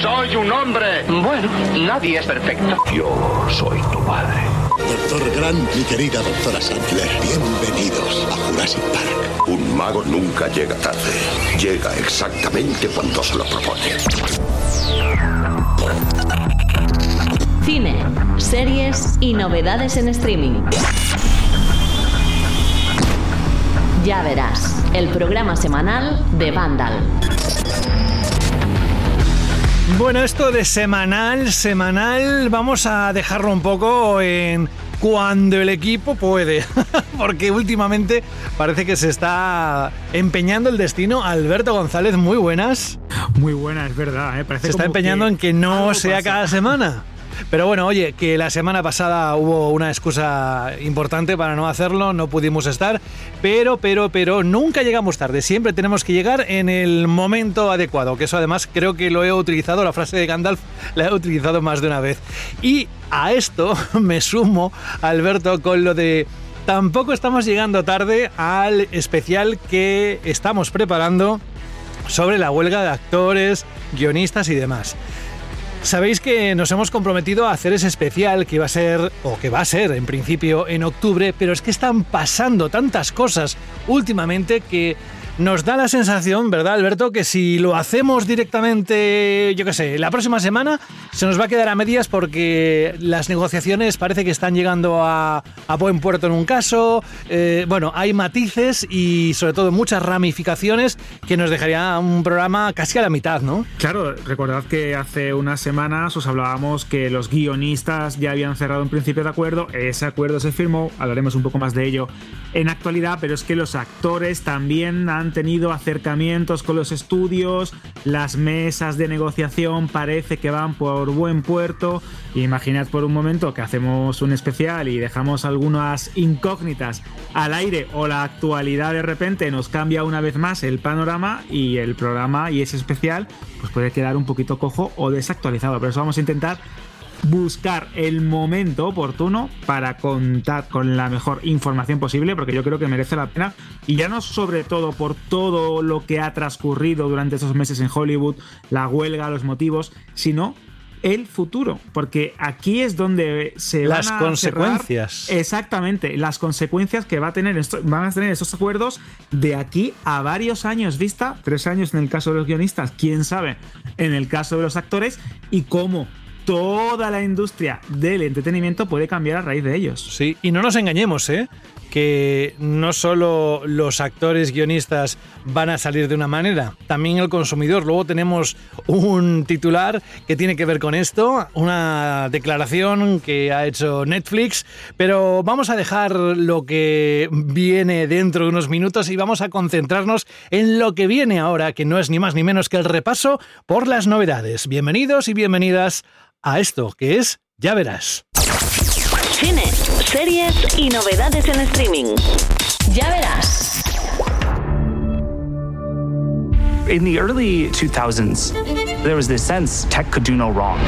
Soy un hombre. Bueno, nadie es perfecto. Yo soy tu padre. Doctor Grant, mi querida doctora Sattler, bienvenidos a Jurassic Park. Un mago nunca llega tarde. Llega exactamente cuando se lo propone. Cine, series y novedades en streaming. Ya verás, el programa semanal de Vandal. Bueno, esto de semanal, semanal, vamos a dejarlo un poco en cuando el equipo puede, porque últimamente parece que se está empeñando el destino. Alberto González, muy buenas. Muy buenas, es verdad. ¿eh? se está empeñando en que no sea cada semana. Pero bueno, oye, que la semana pasada hubo una excusa importante para no hacerlo, no pudimos estar, pero, pero, pero nunca llegamos tarde, siempre tenemos que llegar en el momento adecuado, que eso además creo que lo he utilizado, la frase de Gandalf la he utilizado más de una vez. Y a esto me sumo, Alberto, con lo de... Tampoco estamos llegando tarde al especial que estamos preparando sobre la huelga de actores, guionistas y demás. Sabéis que nos hemos comprometido a hacer ese especial que iba a ser, o que va a ser en principio en octubre, pero es que están pasando tantas cosas últimamente que nos da la sensación, ¿verdad, Alberto? Que si lo hacemos directamente, yo qué sé, la próxima semana, se nos va a quedar a medias porque las negociaciones parece que están llegando a, buen puerto en un caso. Eh, bueno, hay matices y sobre todo muchas ramificaciones que nos dejaría un programa casi a la mitad, ¿no? Claro, recordad que hace unas semanas os hablábamos que los guionistas ya habían cerrado un principio de acuerdo, ese acuerdo se firmó, hablaremos un poco más de ello en actualidad, pero es que los actores también han han tenido acercamientos con los estudios, las mesas de negociación parece que van por buen puerto. Imaginad por un momento que hacemos un especial y dejamos algunas incógnitas al aire o la actualidad de repente nos cambia una vez más el panorama y el programa y ese especial pues puede quedar un poquito cojo o desactualizado. Pero eso vamos a intentar buscar el momento oportuno para contar con la mejor información posible, porque yo creo que merece la pena. Y ya no sobre todo por todo lo que ha transcurrido durante esos meses en Hollywood, la huelga, los motivos, sino el futuro, porque aquí es donde se las van a consecuencias. exactamente, las consecuencias que va a tener esto, van a tener estos acuerdos de aquí a varios años vista, tres años en el caso de los guionistas, quién sabe, en el caso de los actores y cómo toda la industria del entretenimiento puede cambiar a raíz de ellos. Sí, y no nos engañemos, ¿eh? Que no solo los actores guionistas van a salir de una manera, también el consumidor. Luego tenemos un titular que tiene que ver con esto, una declaración que ha hecho Netflix, pero vamos a dejar lo que viene dentro de unos minutos y vamos a concentrarnos en lo que viene ahora, que no es ni más ni menos que el repaso por las novedades. Bienvenidos y bienvenidas a esto, que es Ya verás. Cine, series y novedades en streaming. Ya verás. In the early 2000s, there was this sense tech could do no wrong.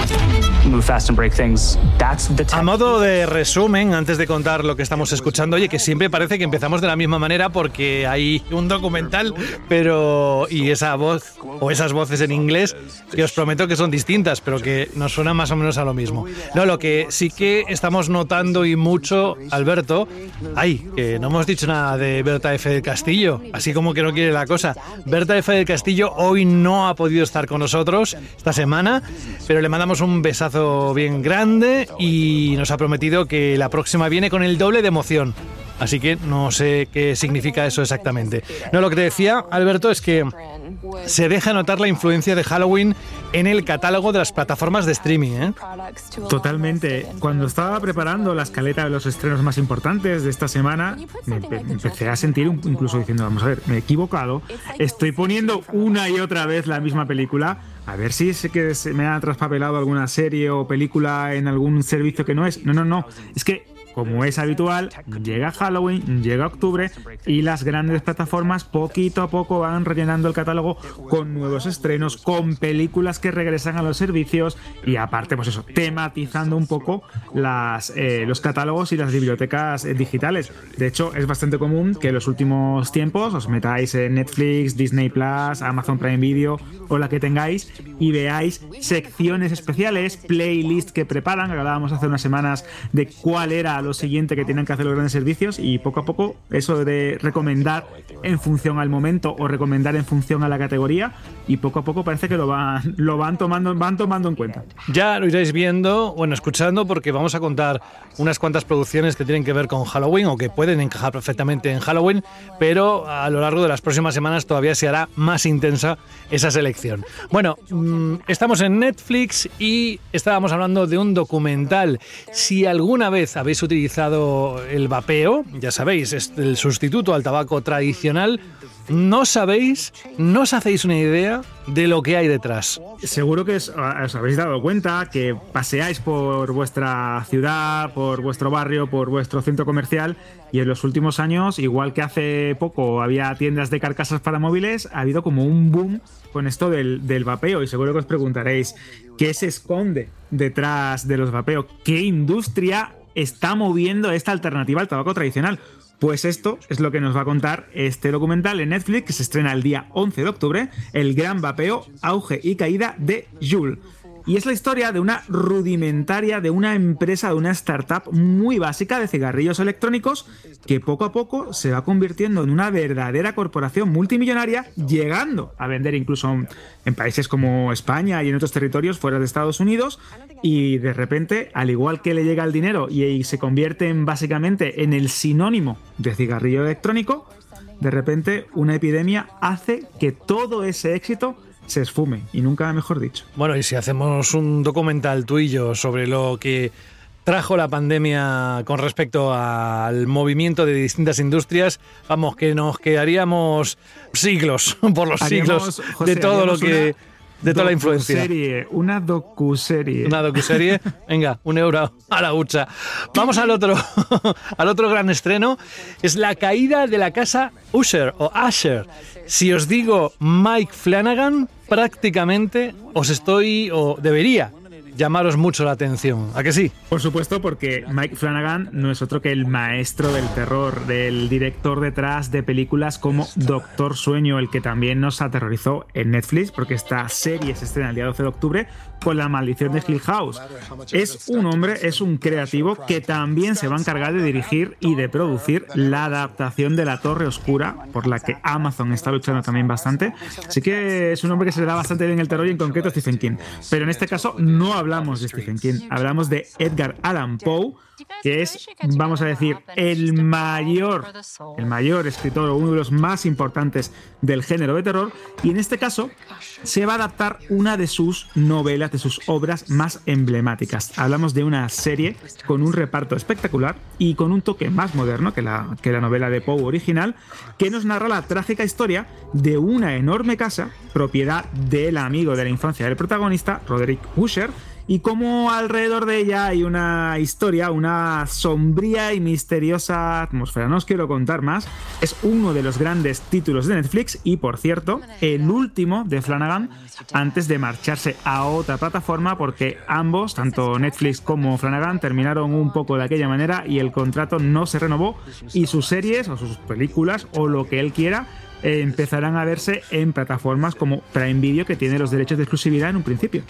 A modo de resumen, antes de contar lo que estamos escuchando, oye, que siempre parece que empezamos de la misma manera porque hay un documental, pero. y esa voz, o esas voces en inglés, que os prometo que son distintas, pero que nos suenan más o menos a lo mismo. No, lo que sí que estamos notando y mucho, Alberto, ay, que no hemos dicho nada de Berta F. del Castillo, así como que no quiere la cosa. Berta F. del Castillo hoy no ha podido estar con nosotros esta semana, pero le mandamos un besazo bien grande y nos ha prometido que la próxima viene con el doble de emoción. Así que no sé qué significa eso exactamente. No, lo que te decía, Alberto, es que se deja notar la influencia de Halloween en el catálogo de las plataformas de streaming. ¿eh? Totalmente. Cuando estaba preparando la escaleta de los estrenos más importantes de esta semana, empecé a sentir incluso diciendo, vamos a ver, me he equivocado, estoy poniendo una y otra vez la misma película. A ver si es que se me ha traspapelado alguna serie o película en algún servicio que no es. No, no, no. Es que como es habitual, llega Halloween, llega octubre y las grandes plataformas poquito a poco van rellenando el catálogo con nuevos estrenos, con películas que regresan a los servicios y aparte, pues eso, tematizando un poco eh, los catálogos y las bibliotecas digitales. De hecho, es bastante común que en los últimos tiempos os metáis en Netflix, Disney Plus, Amazon Prime Video o la que tengáis y veáis secciones especiales, playlists que preparan. Hablábamos hace unas semanas de cuál era lo siguiente que tienen que hacer los grandes servicios y poco a poco eso de recomendar en función al momento o recomendar en función a la categoría y poco a poco parece que lo van, lo van, tomando, van tomando en cuenta. Ya lo iréis viendo, bueno, escuchando, porque vamos a contar unas cuantas producciones que tienen que ver con Halloween o que pueden encajar perfectamente en Halloween, pero a lo largo de las próximas semanas todavía se hará más intensa esa selección. Bueno, mm, estamos en Netflix y estábamos hablando de un documental. Si alguna vez habéis utilizado el vapeo, ya sabéis, es el sustituto al tabaco tradicional, no sabéis, no os hacéis una idea de lo que hay detrás. Seguro que os, os, habéis dado cuenta que paseáis por vuestra ciudad, por vuestro barrio, por vuestro centro comercial y en los últimos años, igual que hace poco había tiendas de carcasas para móviles, ha habido como un boom con esto del, del vapeo y seguro que os preguntaréis qué se esconde detrás de los vapeos, qué industria está moviendo esta alternativa al tabaco tradicional. Pues esto es lo que nos va a contar este documental en Netflix que se estrena el día 11 de octubre, El gran vapeo, auge y caída de Jules. Y es la historia de una rudimentaria, de una empresa, de una startup muy básica de cigarrillos electrónicos que poco a poco se va convirtiendo en una verdadera corporación multimillonaria, llegando a vender incluso en países como España y en otros territorios fuera de Estados Unidos. Y de repente, al igual que le llega el dinero y se convierte en, básicamente en el sinónimo de cigarrillo electrónico, de repente una epidemia hace que todo ese éxito se esfume, y nunca mejor dicho. Bueno, y si hacemos un documental tú y yo sobre lo que trajo la pandemia con respecto al movimiento de distintas industrias, vamos, que nos quedaríamos siglos, por los siglos, de todo lo que... De toda la influencia. Serie, una docuserie. Una docuserie. Venga, un euro a la hucha. Vamos al otro, al otro gran estreno. Es la caída de la casa Usher o Usher. Si os digo Mike Flanagan, prácticamente os estoy o debería llamaros mucho la atención. ¿A que sí? Por supuesto, porque Mike Flanagan no es otro que el maestro del terror, del director detrás de películas como Doctor Sueño, el que también nos aterrorizó en Netflix, porque esta serie se estrena el día 12 de octubre con La maldición de Hill House. Es un hombre, es un creativo que también se va a encargar de dirigir y de producir la adaptación de La Torre Oscura, por la que Amazon está luchando también bastante. Así que es un hombre que se le da bastante bien el terror y en concreto Stephen King. Pero en este caso no hablamos de Stephen King, hablamos de Edgar Allan Poe, que es, vamos a decir, el mayor, el mayor escritor o uno de los más importantes del género de terror, y en este caso se va a adaptar una de sus novelas, de sus obras más emblemáticas. Hablamos de una serie con un reparto espectacular y con un toque más moderno que la, que la novela de Poe original, que nos narra la trágica historia de una enorme casa, propiedad del amigo de la infancia del protagonista, Roderick Usher, y como alrededor de ella hay una historia, una sombría y misteriosa atmósfera. No os quiero contar más. Es uno de los grandes títulos de Netflix y, por cierto, el último de Flanagan antes de marcharse a otra plataforma porque ambos, tanto Netflix como Flanagan, terminaron un poco de aquella manera y el contrato no se renovó y sus series o sus películas o lo que él quiera eh, empezarán a verse en plataformas como Prime Video, que tiene los derechos de exclusividad en un principio.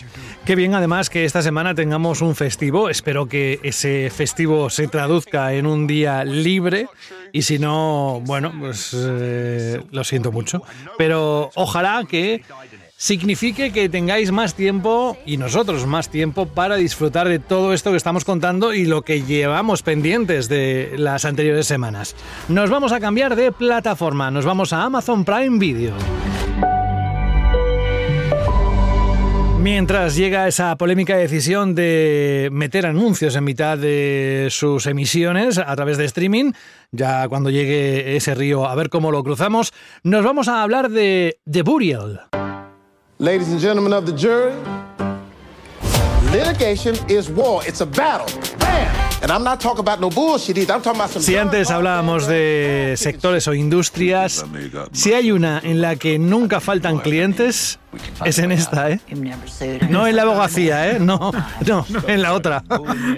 Qué bien, además, que esta semana tengamos un festivo. Espero que ese festivo se traduzca en un día libre. Y si no, bueno, pues eh, lo siento mucho. Pero ojalá que signifique que tengáis más tiempo y nosotros más tiempo para disfrutar de todo esto que estamos contando y lo que llevamos pendientes de las anteriores semanas. Nos vamos a cambiar de plataforma, nos vamos a Amazon Prime Video. Mientras llega esa polémica decisión de meter anuncios en mitad de sus emisiones a través de streaming, ya cuando llegue ese río a ver cómo lo cruzamos, nos vamos a hablar de The Burial. Ladies and gentlemen of the jury, litigation is war. It's a battle. Bam! And I'm not talking about no bullshit either. I'm talking about some Si antes hablábamos de sectores o industrias, si hay una en la que nunca faltan clientes, es en esta, ¿eh? No en la abogacía, ¿eh? No, no, en la otra.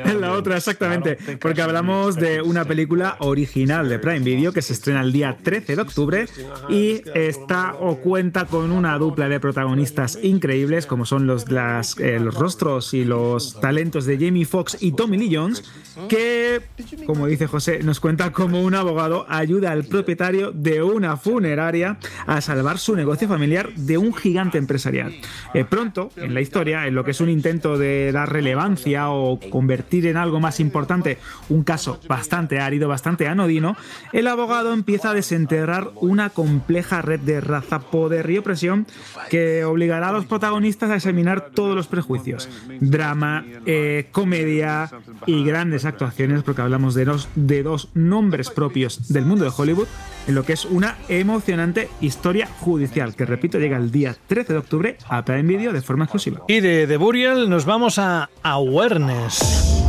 en la otra, exactamente. Porque hablamos de una película original de Prime Video que se estrena el día 13 de octubre y está o cuenta con una dupla de protagonistas increíbles como son los, las, eh, los rostros y los talentos de Jamie Foxx y Tommy Lee Jones que, como dice José, nos cuenta cómo un abogado ayuda al propietario de una funeraria a salvar su negocio familiar de un gigante empresarial. Eh, pronto, en la historia, en lo que es un intento de dar relevancia o convertir en algo más importante un caso bastante árido, bastante anodino, el abogado empieza a desenterrar una compleja red de raza, poder y opresión que obligará a los protagonistas a examinar todos los prejuicios. Drama, eh, comedia y grandes actuaciones, porque hablamos de dos, de dos nombres propios del mundo de Hollywood, en lo que es una emocionante historia judicial, que repito, llega el día 13 de octubre a Prime Video de forma exclusiva. Y de The Burial nos vamos a Awareness.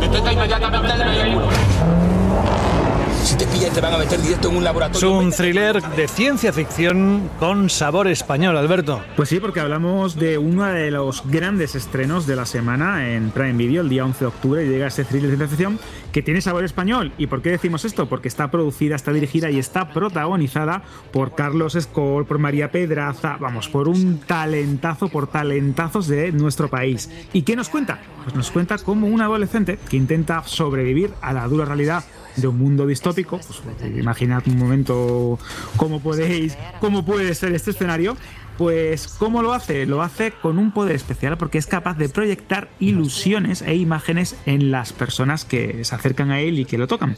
Detenta inmediatamente el vehículo. Si te pillan te van a meter directo en un Es laboratorio. un thriller de ciencia ficción con sabor español, Alberto. Pues sí, porque hablamos de uno de los grandes estrenos de la semana en Prime Video, el día 11 de octubre, llega ese thriller de ciencia ficción que tiene sabor español. ¿Y por qué decimos esto? Porque está producida, está dirigida y está protagonizada por Carlos Escol, por María Pedraza, vamos, por un talentazo, por talentazos de nuestro país. ¿Y qué nos cuenta? Pues nos cuenta cómo un adolescente que intenta sobrevivir a la dura realidad de un mundo distópico, pues imaginad un momento cómo podéis, cómo puede ser este escenario, pues ¿cómo lo hace? Lo hace con un poder especial porque es capaz de proyectar ilusiones e imágenes en las personas que se acercan a él y que lo tocan.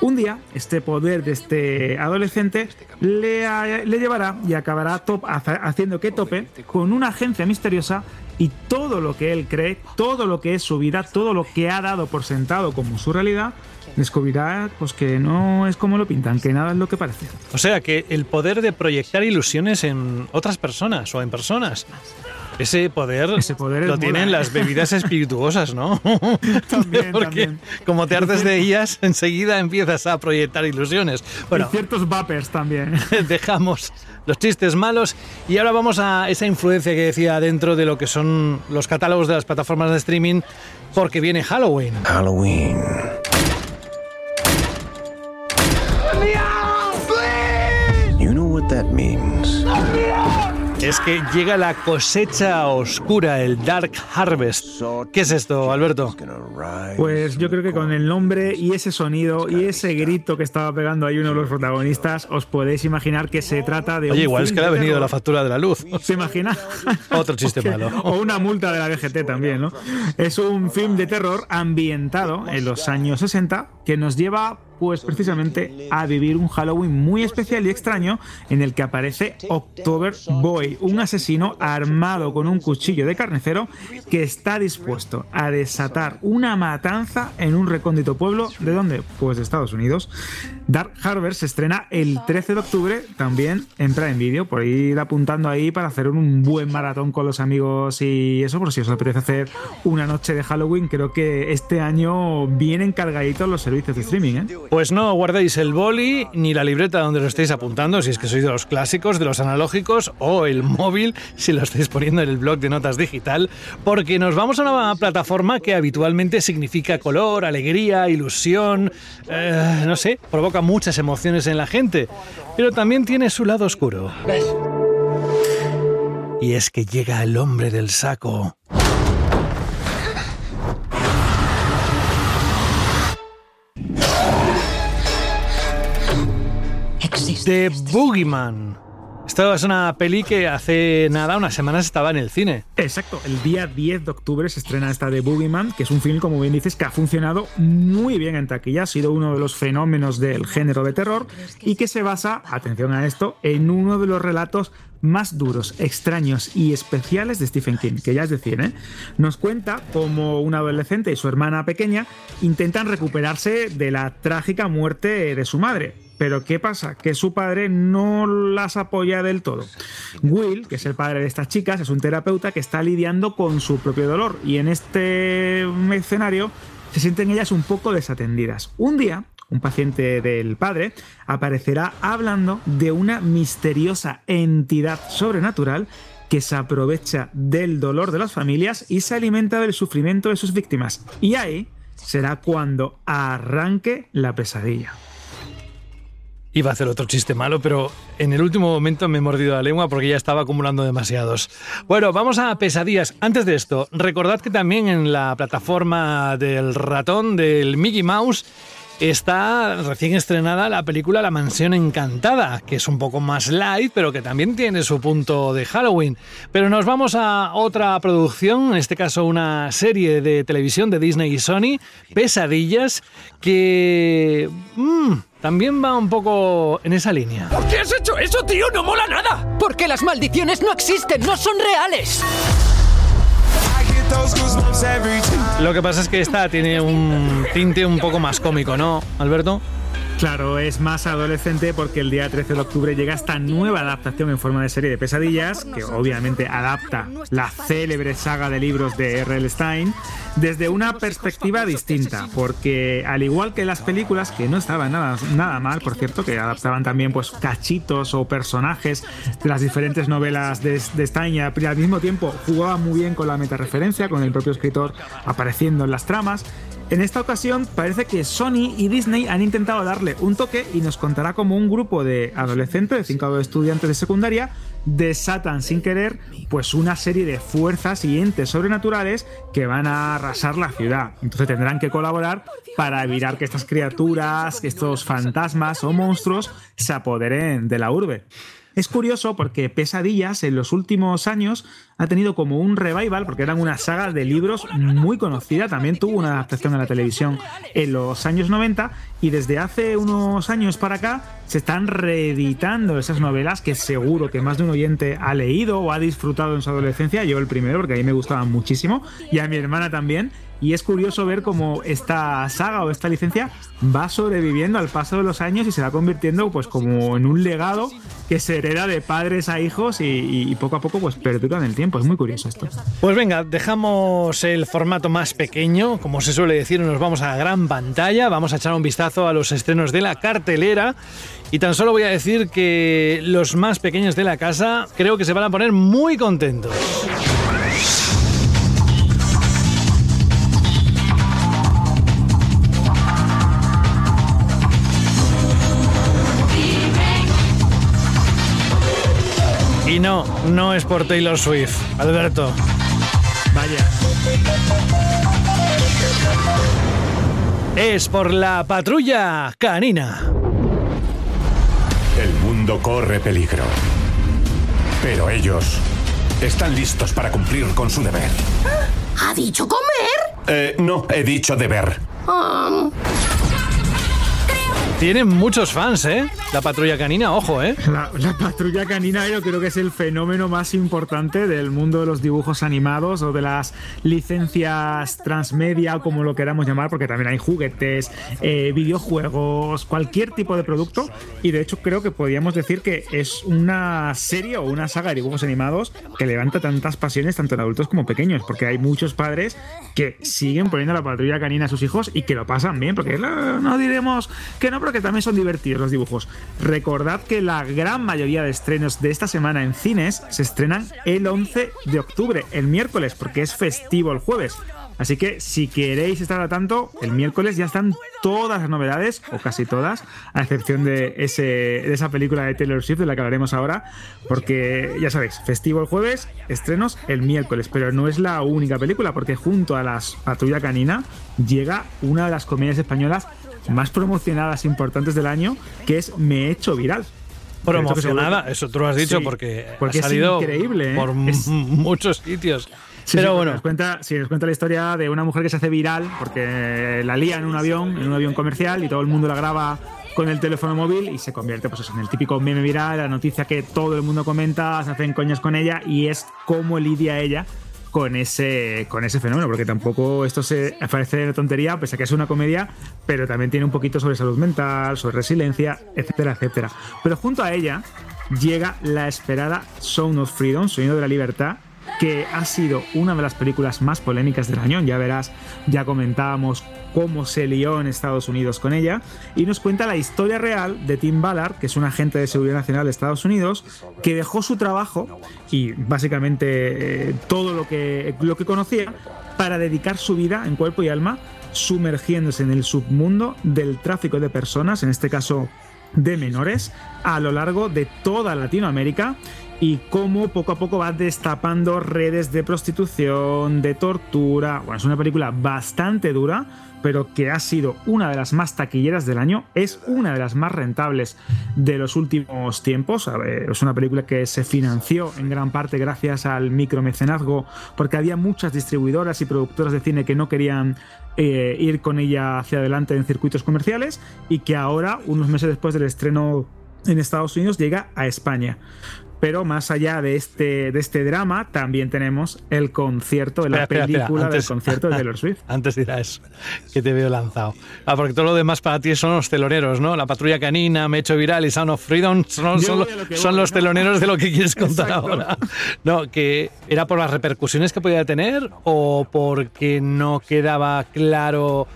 Un día, este poder de este adolescente le, le llevará y acabará top- haciendo que tope con una agencia misteriosa y todo lo que él cree, todo lo que es su vida, todo lo que ha dado por sentado como su realidad, descubrirá pues que no es como lo pintan, que nada es lo que parece. O sea, que el poder de proyectar ilusiones en otras personas o en personas. Ese poder, Ese poder lo mola, tienen ¿eh? las bebidas espirituosas, ¿no? También, Porque también. como te hartes de ellas, enseguida empiezas a proyectar ilusiones. Bueno, y ciertos vapers también. dejamos los chistes malos y ahora vamos a esa influencia que decía dentro de lo que son los catálogos de las plataformas de streaming, porque viene Halloween. Halloween. What that means. Es que llega la cosecha oscura, el Dark Harvest. ¿Qué es esto, Alberto? Pues yo creo que con el nombre y ese sonido y ese grito que estaba pegando ahí uno de los protagonistas, os podéis imaginar que se trata de Oye, un igual es que le ha venido la factura de la luz. ¿Se imagina? Otro chiste malo. O una multa de la DGT también, ¿no? Es un film de terror ambientado en los años 60 que nos lleva pues precisamente a vivir un Halloween muy especial y extraño en el que aparece October Boy, un asesino armado con un cuchillo de carnicero que está dispuesto a desatar una matanza en un recóndito pueblo de dónde? Pues de Estados Unidos. Dark Harbor se estrena el 13 de octubre también en Prime Video, por ir apuntando ahí para hacer un buen maratón con los amigos y eso, por si os apetece hacer una noche de Halloween, creo que este año vienen cargaditos los servicios de streaming, ¿eh? Pues no guardéis el boli ni la libreta donde lo estéis apuntando, si es que sois de los clásicos, de los analógicos, o el móvil, si lo estáis poniendo en el blog de notas digital, porque nos vamos a una plataforma que habitualmente significa color, alegría, ilusión, eh, no sé, provoca muchas emociones en la gente, pero también tiene su lado oscuro. Y es que llega el hombre del saco. The Boogeyman. Esto es una peli que hace nada, unas semanas estaba en el cine. Exacto, el día 10 de octubre se estrena esta de Boogeyman, que es un film, como bien dices, que ha funcionado muy bien en taquilla, ha sido uno de los fenómenos del género de terror y que se basa, atención a esto, en uno de los relatos más duros, extraños y especiales de Stephen King, que ya es decir, ¿eh? nos cuenta cómo un adolescente y su hermana pequeña intentan recuperarse de la trágica muerte de su madre. Pero ¿qué pasa? Que su padre no las apoya del todo. Will, que es el padre de estas chicas, es un terapeuta que está lidiando con su propio dolor y en este escenario se sienten ellas un poco desatendidas. Un día, un paciente del padre aparecerá hablando de una misteriosa entidad sobrenatural que se aprovecha del dolor de las familias y se alimenta del sufrimiento de sus víctimas. Y ahí será cuando arranque la pesadilla. Iba a hacer otro chiste malo, pero en el último momento me he mordido la lengua porque ya estaba acumulando demasiados. Bueno, vamos a pesadillas. Antes de esto, recordad que también en la plataforma del ratón del Mickey Mouse está recién estrenada la película La Mansión Encantada, que es un poco más light, pero que también tiene su punto de Halloween. Pero nos vamos a otra producción, en este caso una serie de televisión de Disney y Sony, Pesadillas, que mm, también va un poco en esa línea. ¿Por qué has hecho eso, tío? No mola nada. Porque las maldiciones no existen, no son reales. Lo que pasa es que esta tiene un tinte un poco más cómico, ¿no, Alberto? Claro, es más adolescente porque el día 13 de octubre llega esta nueva adaptación en forma de serie de pesadillas, que obviamente adapta la célebre saga de libros de R.L. Stein desde una perspectiva distinta, porque al igual que las películas, que no estaban nada, nada mal, por cierto, que adaptaban también pues cachitos o personajes de las diferentes novelas de, de Stein y al mismo tiempo jugaba muy bien con la metareferencia, con el propio escritor apareciendo en las tramas, en esta ocasión parece que Sony y Disney han intentado darle un toque y nos contará como un grupo de adolescentes, de cinco estudiantes de secundaria, desatan sin querer pues una serie de fuerzas y entes sobrenaturales que van a arrasar la ciudad. Entonces tendrán que colaborar para evitar que estas criaturas, que estos fantasmas o monstruos se apoderen de la urbe. Es curioso porque Pesadillas en los últimos años ha tenido como un revival, porque eran una saga de libros muy conocida, también tuvo una adaptación a la televisión en los años 90 y desde hace unos años para acá se están reeditando esas novelas que seguro que más de un oyente ha leído o ha disfrutado en su adolescencia, yo el primero porque a mí me gustaban muchísimo y a mi hermana también y es curioso ver cómo esta saga o esta licencia va sobreviviendo al paso de los años y se va convirtiendo pues como en un legado que se hereda de padres a hijos y, poco a poco pues perdura en el tiempo. Es muy curioso esto. Pues venga, dejamos el formato más pequeño, como se suele decir, nos vamos a la gran pantalla, vamos a echar un vistazo a los estrenos de la cartelera y tan solo voy a decir que los más pequeños de la casa creo que se van a poner muy contentos. No, no es por Taylor Swift, Alberto. Vaya. Es por la patrulla canina. El mundo corre peligro. Pero ellos están listos para cumplir con su deber. ¿Ha dicho comer? Eh, no, he dicho deber. Um, Tienen muchos fans, ¿eh? La patrulla canina, ojo, ¿eh? La, la, patrulla canina yo creo que es el fenómeno más importante del mundo de los dibujos animados o de las licencias transmedia o como lo queramos llamar, porque también hay juguetes, eh, videojuegos, cualquier tipo de producto. Y de hecho creo que podríamos decir que es una serie o una saga de dibujos animados que levanta tantas pasiones tanto en adultos como pequeños, porque hay muchos padres que siguen poniendo la patrulla canina a sus hijos y que lo pasan bien, porque no diremos que no que también son divertidos los dibujos. Recordad que la gran mayoría de estrenos de esta semana en cines se estrenan el 11 de octubre, el miércoles, porque es festivo el jueves. Así que si queréis estar al tanto, el miércoles ya están todas las novedades, o casi todas, a excepción de, ese, de esa película de Taylor Swift de la que hablaremos ahora, porque ya sabéis, festivo el jueves, estrenos el miércoles, pero no es la única película, porque junto a las Patrulla Canina llega una de las comedias españolas más promocionadas importantes del año, que es Me he hecho viral. Promocionada, eso tú lo has dicho, Sí, porque, porque ha es salido increíble, ¿eh? por Es- muchos sitios. Sí, Pero sí, bueno, Nos cuenta, sí, nos cuenta la historia de una mujer que se hace viral porque la lía en un avión, en un avión comercial, y todo el mundo la graba con el teléfono móvil y se convierte pues, eso, en el típico meme viral, la noticia que todo el mundo comenta, se hacen coñas con ella y es cómo lidia ella con ese, con ese fenómeno, porque tampoco esto se parece de tontería, pese a que es una comedia, pero también tiene un poquito sobre salud mental, sobre resiliencia, etcétera, etcétera. Pero junto a ella llega la esperada Sound of Freedom, Sonido de la Libertad, que ha sido una de las películas más polémicas del año. Ya verás, ya comentábamos cómo se lió en Estados Unidos con ella. Y nos cuenta la historia real de Tim Ballard, que es un agente de seguridad nacional de Estados Unidos, que dejó su trabajo y básicamente eh, todo lo que, lo que conocía para dedicar su vida en cuerpo y alma sumergiéndose en el submundo del tráfico de personas, en este caso de menores, a lo largo de toda Latinoamérica y cómo poco a poco va destapando redes de prostitución, de tortura. Bueno, es una película bastante dura, pero que ha sido una de las más taquilleras del año, es una de las más rentables de los últimos tiempos. es una película que se financió en gran parte gracias al micromecenazgo, porque había muchas distribuidoras y productoras de cine que no querían eh, ir con ella hacia adelante en circuitos comerciales y que ahora, unos meses después del estreno en Estados Unidos, llega a España. Pero más allá de este, de este drama, también tenemos el concierto de la película del concierto de Taylor Swift. Antes dirá eso, que te veo lanzado. Ah, porque todo lo demás para ti son los teloneros, ¿no? La patrulla canina, Me hecho viral y Sound of Freedom son, son, los teloneros de lo que quieres contar ahora. No, que era por las repercusiones que podía tener o porque no quedaba claro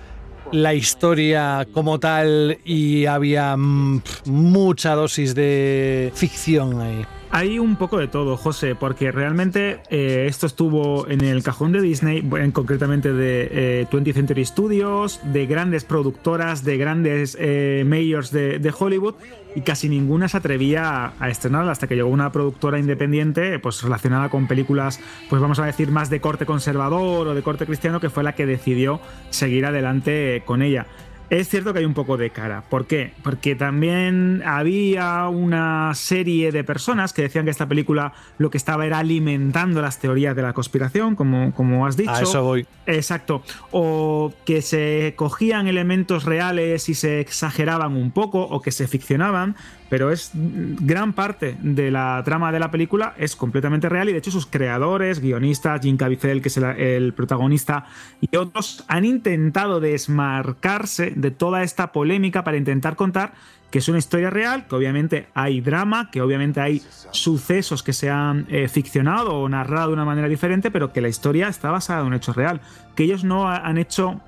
la historia como tal y había mm, mucha dosis de ficción ahí. Hay un poco de todo, José, porque realmente eh, esto estuvo en el cajón de Disney, concretamente de 20th eh, Century Studios, de grandes productoras, de grandes eh, mayors de, Hollywood, y casi ninguna se atrevía a, estrenarla hasta que llegó una productora independiente, pues relacionada con películas, pues vamos a decir, más de corte conservador o de corte cristiano, que fue la que decidió seguir adelante con ella. Es cierto que hay un poco de cara. ¿Por qué? Porque también había una serie de personas que decían que esta película lo que estaba era alimentando las teorías de la conspiración, como, como has dicho. A eso voy. Exacto. O que se cogían elementos reales y se exageraban un poco, o que se ficcionaban pero es gran parte de la trama de la película es completamente real y de hecho sus creadores, guionistas, Jim Caviezel, que es el, protagonista, y otros han intentado desmarcarse de toda esta polémica para intentar contar que es una historia real, que obviamente hay drama, que obviamente hay sucesos que se han eh, ficcionado o narrado de una manera diferente, pero que la historia está basada en un hecho real, que ellos no han hecho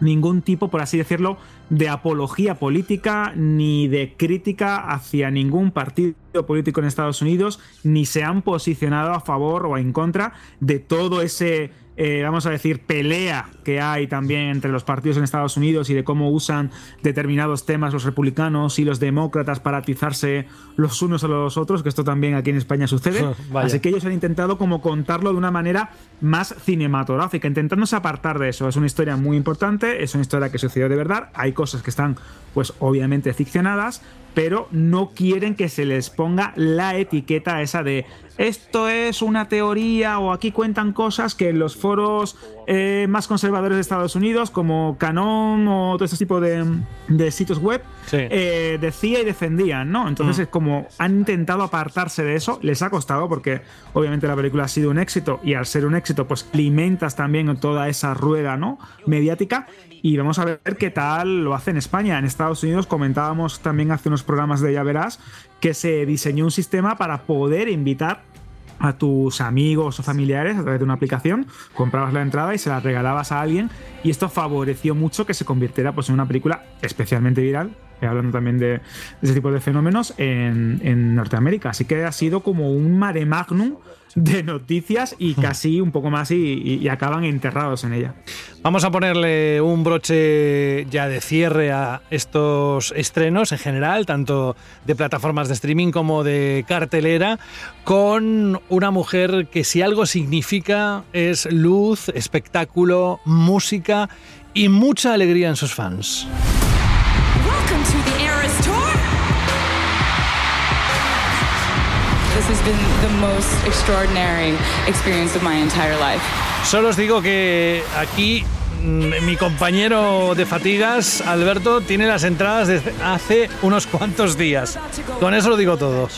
ningún tipo, por así decirlo, de apología política ni de crítica hacia ningún partido político en Estados Unidos, ni se han posicionado a favor o en contra de todo ese eh, vamos a decir, pelea que hay también entre los partidos en Estados Unidos y de cómo usan determinados temas los republicanos y los demócratas para atizarse los unos a los otros, que esto también aquí en España sucede. Así que ellos han intentado como contarlo de una manera más cinematográfica, intentándose apartar de eso. Es una historia muy importante, es una historia que sucedió de verdad, hay cosas que están pues obviamente ficcionadas, pero no quieren que se les ponga la etiqueta esa de esto es una teoría o aquí cuentan cosas que en los foros eh, más conservadores de Estados Unidos, como Canon o todo este tipo de, sitios web, eh, decía y defendían, ¿no? Entonces mm. es como han intentado apartarse de eso, les ha costado porque obviamente la película ha sido un éxito y al ser un éxito pues alimentas también toda esa rueda, ¿no? Mediática y vamos a ver qué tal lo hace en España. En Estados Unidos comentábamos también hace unos programas de Ya Verás que se diseñó un sistema para poder invitar a tus amigos o familiares a través de una aplicación, comprabas la entrada y se la regalabas a alguien y esto favoreció mucho que se convirtiera pues, en una película especialmente viral, hablando también de, ese tipo de fenómenos en, en Norteamérica. Así que ha sido como un mare magnum de noticias y hmm. casi un poco más y, acaban enterrados en ella. Vamos a ponerle un broche ya de cierre a estos estrenos en general, tanto de plataformas de streaming como de cartelera, con una mujer que si algo significa es luz, espectáculo, música y mucha alegría en sus fans. Solo os digo que aquí mi compañero de fatigas, Alberto, tiene las entradas desde hace unos cuantos días. Con eso lo digo todo.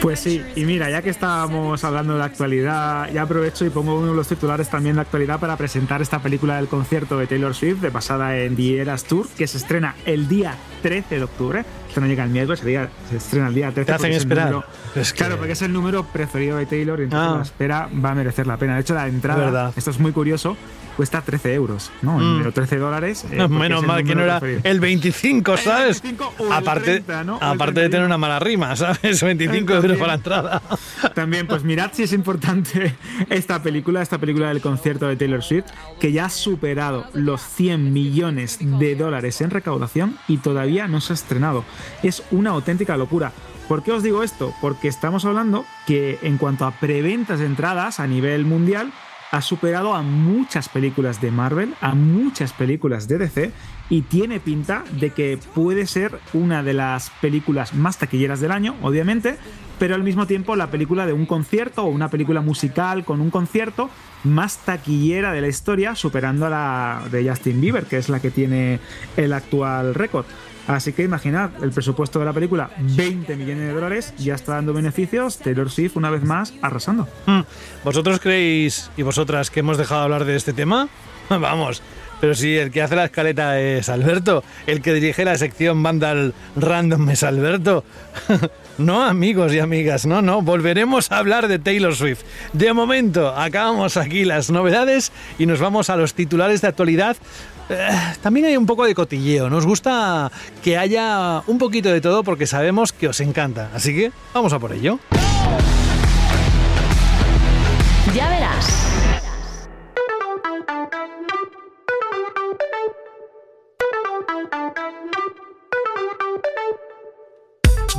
Pues sí, y mira, ya que estábamos hablando de actualidad, ya aprovecho y pongo uno de los titulares también de actualidad para presentar esta película del concierto de Taylor Swift, de basada en The Eras Tour, que se estrena el día 13 de octubre. Esto no llega el miércoles, se estrena el día 13. Te hacen es esperar. número- Es que- Claro, porque es el número preferido de Taylor y entonces Ah. la espera va a merecer la pena. De hecho, la entrada, esto es muy curioso, cuesta 13 euros, ¿no? Mm. Pero 13 dólares. eh, Menos mal que no era preferido. el 25, ¿sabes? 25 el aparte 30, ¿no? O el aparte de tener una mala rima, ¿sabes? 25 euros para la entrada. También, pues mirad si es importante esta película, esta película del concierto de Taylor Swift, que ya ha superado los 100 millones de dólares en recaudación y todavía no se ha estrenado. Es una auténtica locura. ¿Por qué os digo esto? Porque estamos hablando que en cuanto a preventas de entradas a nivel mundial, ha superado a muchas películas de Marvel, a muchas películas de DC y tiene pinta de que puede ser una de las películas más taquilleras del año, obviamente, pero al mismo tiempo la película de un concierto o una película musical con un concierto más taquillera de la historia, superando a la de Justin Bieber, que es la que tiene el actual récord. Así que imaginad, el presupuesto de la película, 20 millones de dólares, ya está dando beneficios, Taylor Swift una vez más arrasando. Mm. ¿Vosotros creéis y vosotras que hemos dejado de hablar de este tema? Vamos. Pero si el que hace la escaleta es Alberto, el que dirige la sección Vandal Random es Alberto. No, amigos y amigas, no, no, volveremos a hablar de Taylor Swift. De momento, acabamos aquí las novedades y nos vamos a los titulares de actualidad. Eh, también hay un poco de cotilleo, nos gusta que haya un poquito de todo porque sabemos que os encanta. Así que vamos a por ello.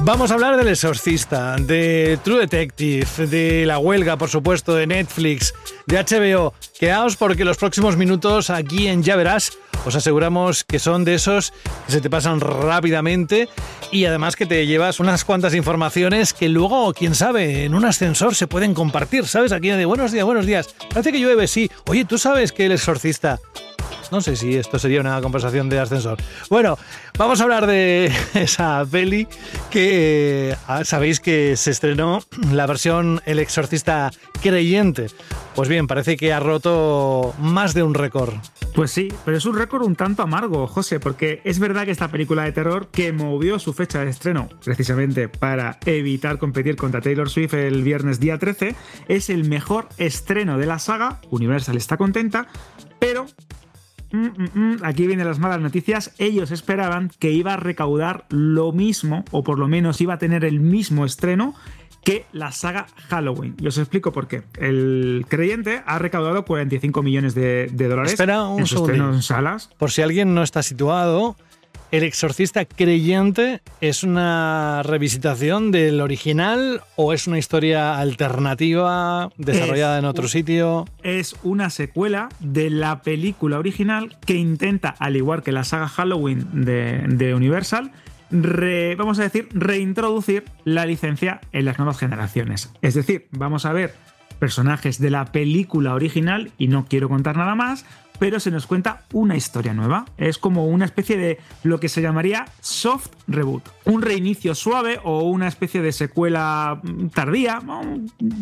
Vamos a hablar del exorcista, de True Detective, de la huelga, por supuesto, de Netflix, de HBO. Quedaos porque los próximos minutos aquí en Ya Verás os aseguramos que son de esos que se te pasan rápidamente y además que te llevas unas cuantas informaciones que luego, quién sabe, en un ascensor se pueden compartir, ¿sabes? Aquí de buenos días, buenos días. Parece que llueve, sí. Oye, ¿tú sabes que el exorcista no sé si esto sería una conversación de ascensor. Bueno, vamos a hablar de esa peli que ah, sabéis que se estrenó la versión El Exorcista Creyente. Pues bien, parece que ha roto más de un récord. Pues sí, pero es un récord un tanto amargo, José, porque es verdad que esta película de terror que movió su fecha de estreno precisamente para evitar competir contra Taylor Swift el viernes día 13, es el mejor estreno de la saga, Universal está contenta, pero Mm, mm, mm, Aquí vienen las malas noticias. Ellos esperaban que iba a recaudar lo mismo, o por lo menos iba a tener el mismo estreno que la saga Halloween. Y os explico por qué. El creyente ha recaudado 45 millones de, de dólares Espera un en su estreno segundito. en salas. Por si alguien no está situado, El Exorcista Creyente es una revisitación del original o es una historia alternativa desarrollada Es en otro sitio. Es una secuela de la película original que intenta, al igual que la saga Halloween de, de Universal, re- vamos a decir, reintroducir la licencia en las nuevas generaciones. Es decir, vamos a ver personajes de la película original, y no quiero contar nada más, pero se nos cuenta una historia nueva. Es como una especie de lo que se llamaría soft reboot. Un reinicio suave o una especie de secuela mm, tardía.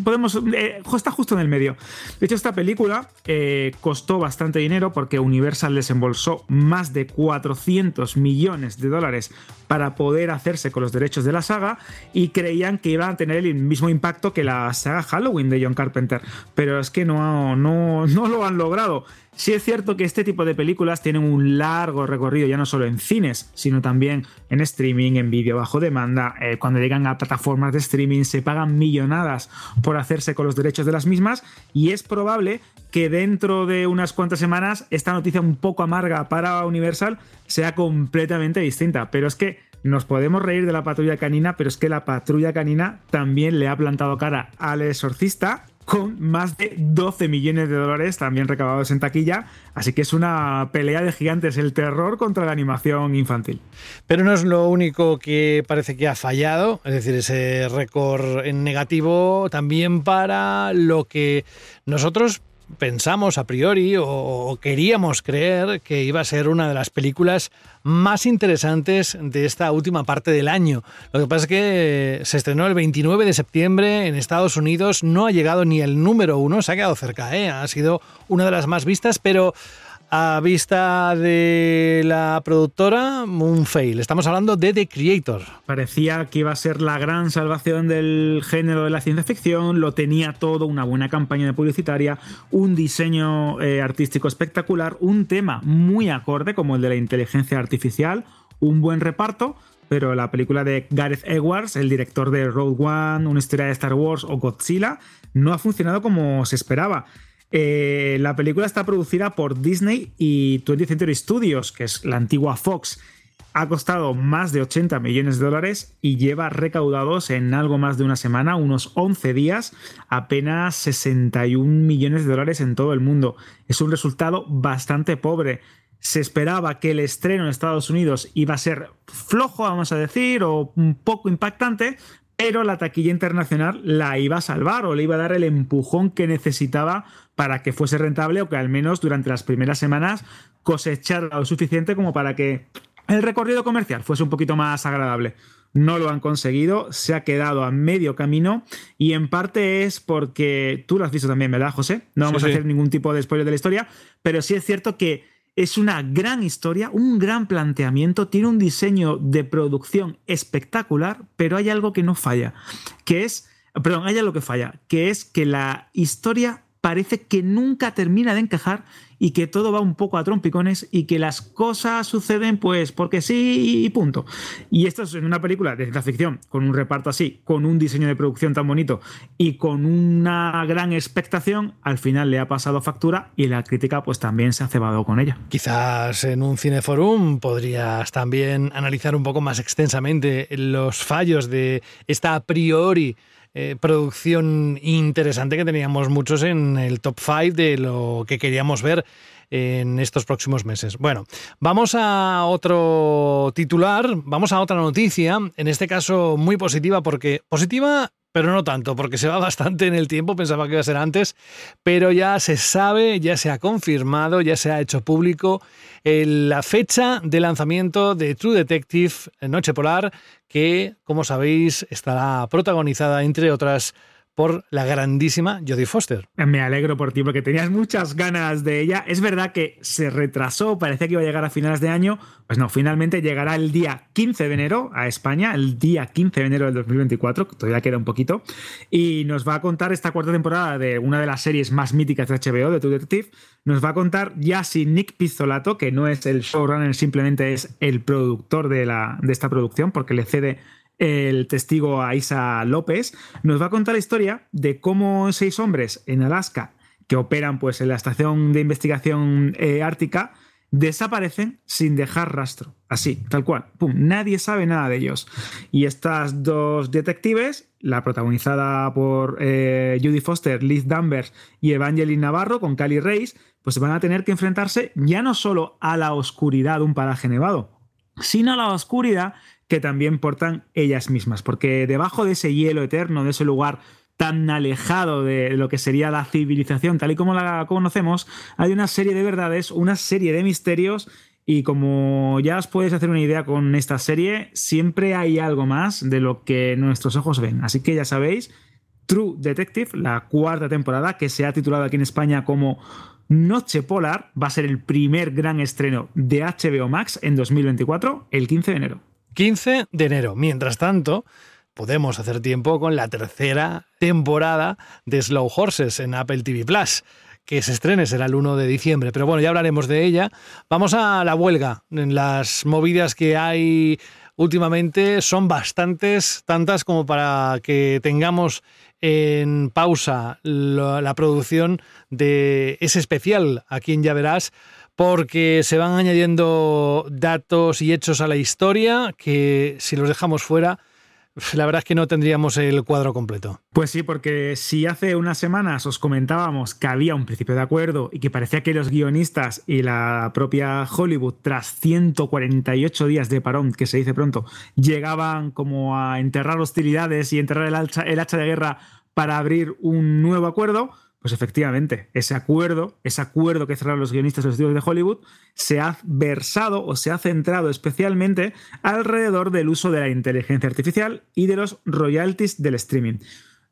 Podemos. eh, está justo en el medio. De hecho, esta película eh, costó bastante dinero porque Universal desembolsó más de 400 millones de dólares para poder hacerse con los derechos de la saga y creían que iban a tener el mismo impacto que la saga Halloween de John Carpenter. Pero es que no, no, no lo han logrado. Sí es cierto que este tipo de películas tienen un largo recorrido, ya no solo en cines, sino también en streaming, en vídeo bajo demanda. Eh, cuando llegan a plataformas de streaming se pagan millonadas por hacerse con los derechos de las mismas y es probable que dentro de unas cuantas semanas esta noticia un poco amarga para Universal sea completamente distinta. Pero es que nos podemos reír de la patrulla canina, pero es que la patrulla canina también le ha plantado cara al exorcista con más de 12 millones de dólares también recabados en taquilla. Así que es una pelea de gigantes, el terror contra la animación infantil. Pero no es lo único que parece que ha fallado, es decir, ese récord en negativo también para lo que nosotros pensamos a priori o queríamos creer que iba a ser una de las películas más interesantes de esta última parte del año. Lo que pasa es que se estrenó el 29 de septiembre en Estados Unidos, no ha llegado ni el número uno, se ha quedado cerca, ¿eh? ha sido una de las más vistas, pero a vista de la productora, un fail. Estamos hablando de The Creator. Parecía que iba a ser la gran salvación del género de la ciencia ficción, lo tenía todo, una buena campaña de publicitaria, un diseño eh, artístico espectacular, un tema muy acorde como el de la inteligencia artificial, un buen reparto, pero la película de Gareth Edwards, el director de Road One, una historia de Star Wars o Godzilla, no ha funcionado como se esperaba. Eh, la película está producida por Disney y 20th Century Studios, que es la antigua Fox. Ha costado más de 80 millones de dólares y lleva recaudados en algo más de una semana, unos 11 días, apenas 61 millones de dólares en todo el mundo. Es un resultado bastante pobre. Se esperaba que el estreno en Estados Unidos iba a ser flojo, vamos a decir, o un poco impactante, pero la taquilla internacional la iba a salvar o le iba a dar el empujón que necesitaba para que fuese rentable o que al menos durante las primeras semanas cosechara lo suficiente como para que el recorrido comercial fuese un poquito más agradable. No lo han conseguido, se ha quedado a medio camino y en parte es porque tú lo has visto también, ¿verdad, José? No vamos a hacer ningún tipo de spoiler de la historia, pero sí es cierto que es una gran historia, un gran planteamiento, tiene un diseño de producción espectacular, pero hay algo que no falla, que es, perdón, hay algo que falla, que es que la historia parece que nunca termina de encajar y que todo va un poco a trompicones y que las cosas suceden pues porque sí y punto. Y esto es en una película de ciencia ficción, con un reparto así, con un diseño de producción tan bonito y con una gran expectación, al final le ha pasado factura y la crítica pues también se ha cebado con ella. Quizás en un cineforum podrías también analizar un poco más extensamente los fallos de esta a priori eh, producción interesante que teníamos muchos en el top 5 de lo que queríamos ver en estos próximos meses. Bueno, vamos a otro titular, vamos a otra noticia, en este caso muy positiva porque positiva pero no tanto, porque se va bastante en el tiempo, pensaba que iba a ser antes, pero ya se sabe, ya se ha confirmado, ya se ha hecho público la fecha de lanzamiento de True Detective Noche Polar, que, como sabéis, estará protagonizada, entre otras, por la grandísima Jodie Foster. Me alegro por ti porque tenías muchas ganas de ella. Es verdad que se retrasó, parecía que iba a llegar a finales de año. Pues no, finalmente llegará el día 15 de enero a España, el día 15 de enero del 2024, todavía queda un poquito, y nos va a contar esta cuarta temporada de una de las series más míticas de HBO, de True Detective. Nos va a contar ya Nick Pizzolato, que no es el showrunner, simplemente es el productor de, la, de esta producción, porque le cede el testigo Aisa López, nos va a contar la historia de cómo seis hombres en Alaska que operan pues, en la estación de investigación eh, ártica desaparecen sin dejar rastro. Así, tal cual. Pum, nadie sabe nada de ellos. Y estas dos detectives, la protagonizada por eh, Judy Foster, Liz Danvers y Evangeline Navarro con Cali Reis, pues van a tener que enfrentarse ya no solo a la oscuridad de un paraje nevado, sino a la oscuridad que también portan ellas mismas, porque debajo de ese hielo eterno, de ese lugar tan alejado de lo que sería la civilización tal y como la conocemos, hay una serie de verdades, una serie de misterios y como ya os podéis hacer una idea con esta serie, siempre hay algo más de lo que nuestros ojos ven. Así que ya sabéis, True Detective, la cuarta temporada, que se ha titulado aquí en España como Noche Polar, va a ser el primer gran estreno de HBO Max en 2024, el 15 de enero. 15 de enero. Mientras tanto, podemos hacer tiempo con la tercera temporada de Slow Horses en Apple TV Plus que se estrene será el 1 de diciembre, pero bueno, ya hablaremos de ella. Vamos a la huelga. En las movidas que hay últimamente son bastantes, tantas como para que tengamos en pausa la, producción de ese especial, a quien ya verás, porque se van añadiendo datos y hechos a la historia que si los dejamos fuera, la verdad es que no tendríamos el cuadro completo. Pues sí, porque si hace unas semanas os comentábamos que había un principio de acuerdo y que parecía que los guionistas y la propia Hollywood, tras 148 días de parón, que se dice pronto, llegaban como a enterrar hostilidades y enterrar el hacha, el hacha de guerra para abrir un nuevo acuerdo, Pues efectivamente, ese acuerdo, ese acuerdo que cerraron los guionistas de los estudios de Hollywood, se ha versado o se ha centrado especialmente alrededor del uso de la inteligencia artificial y de los royalties del streaming.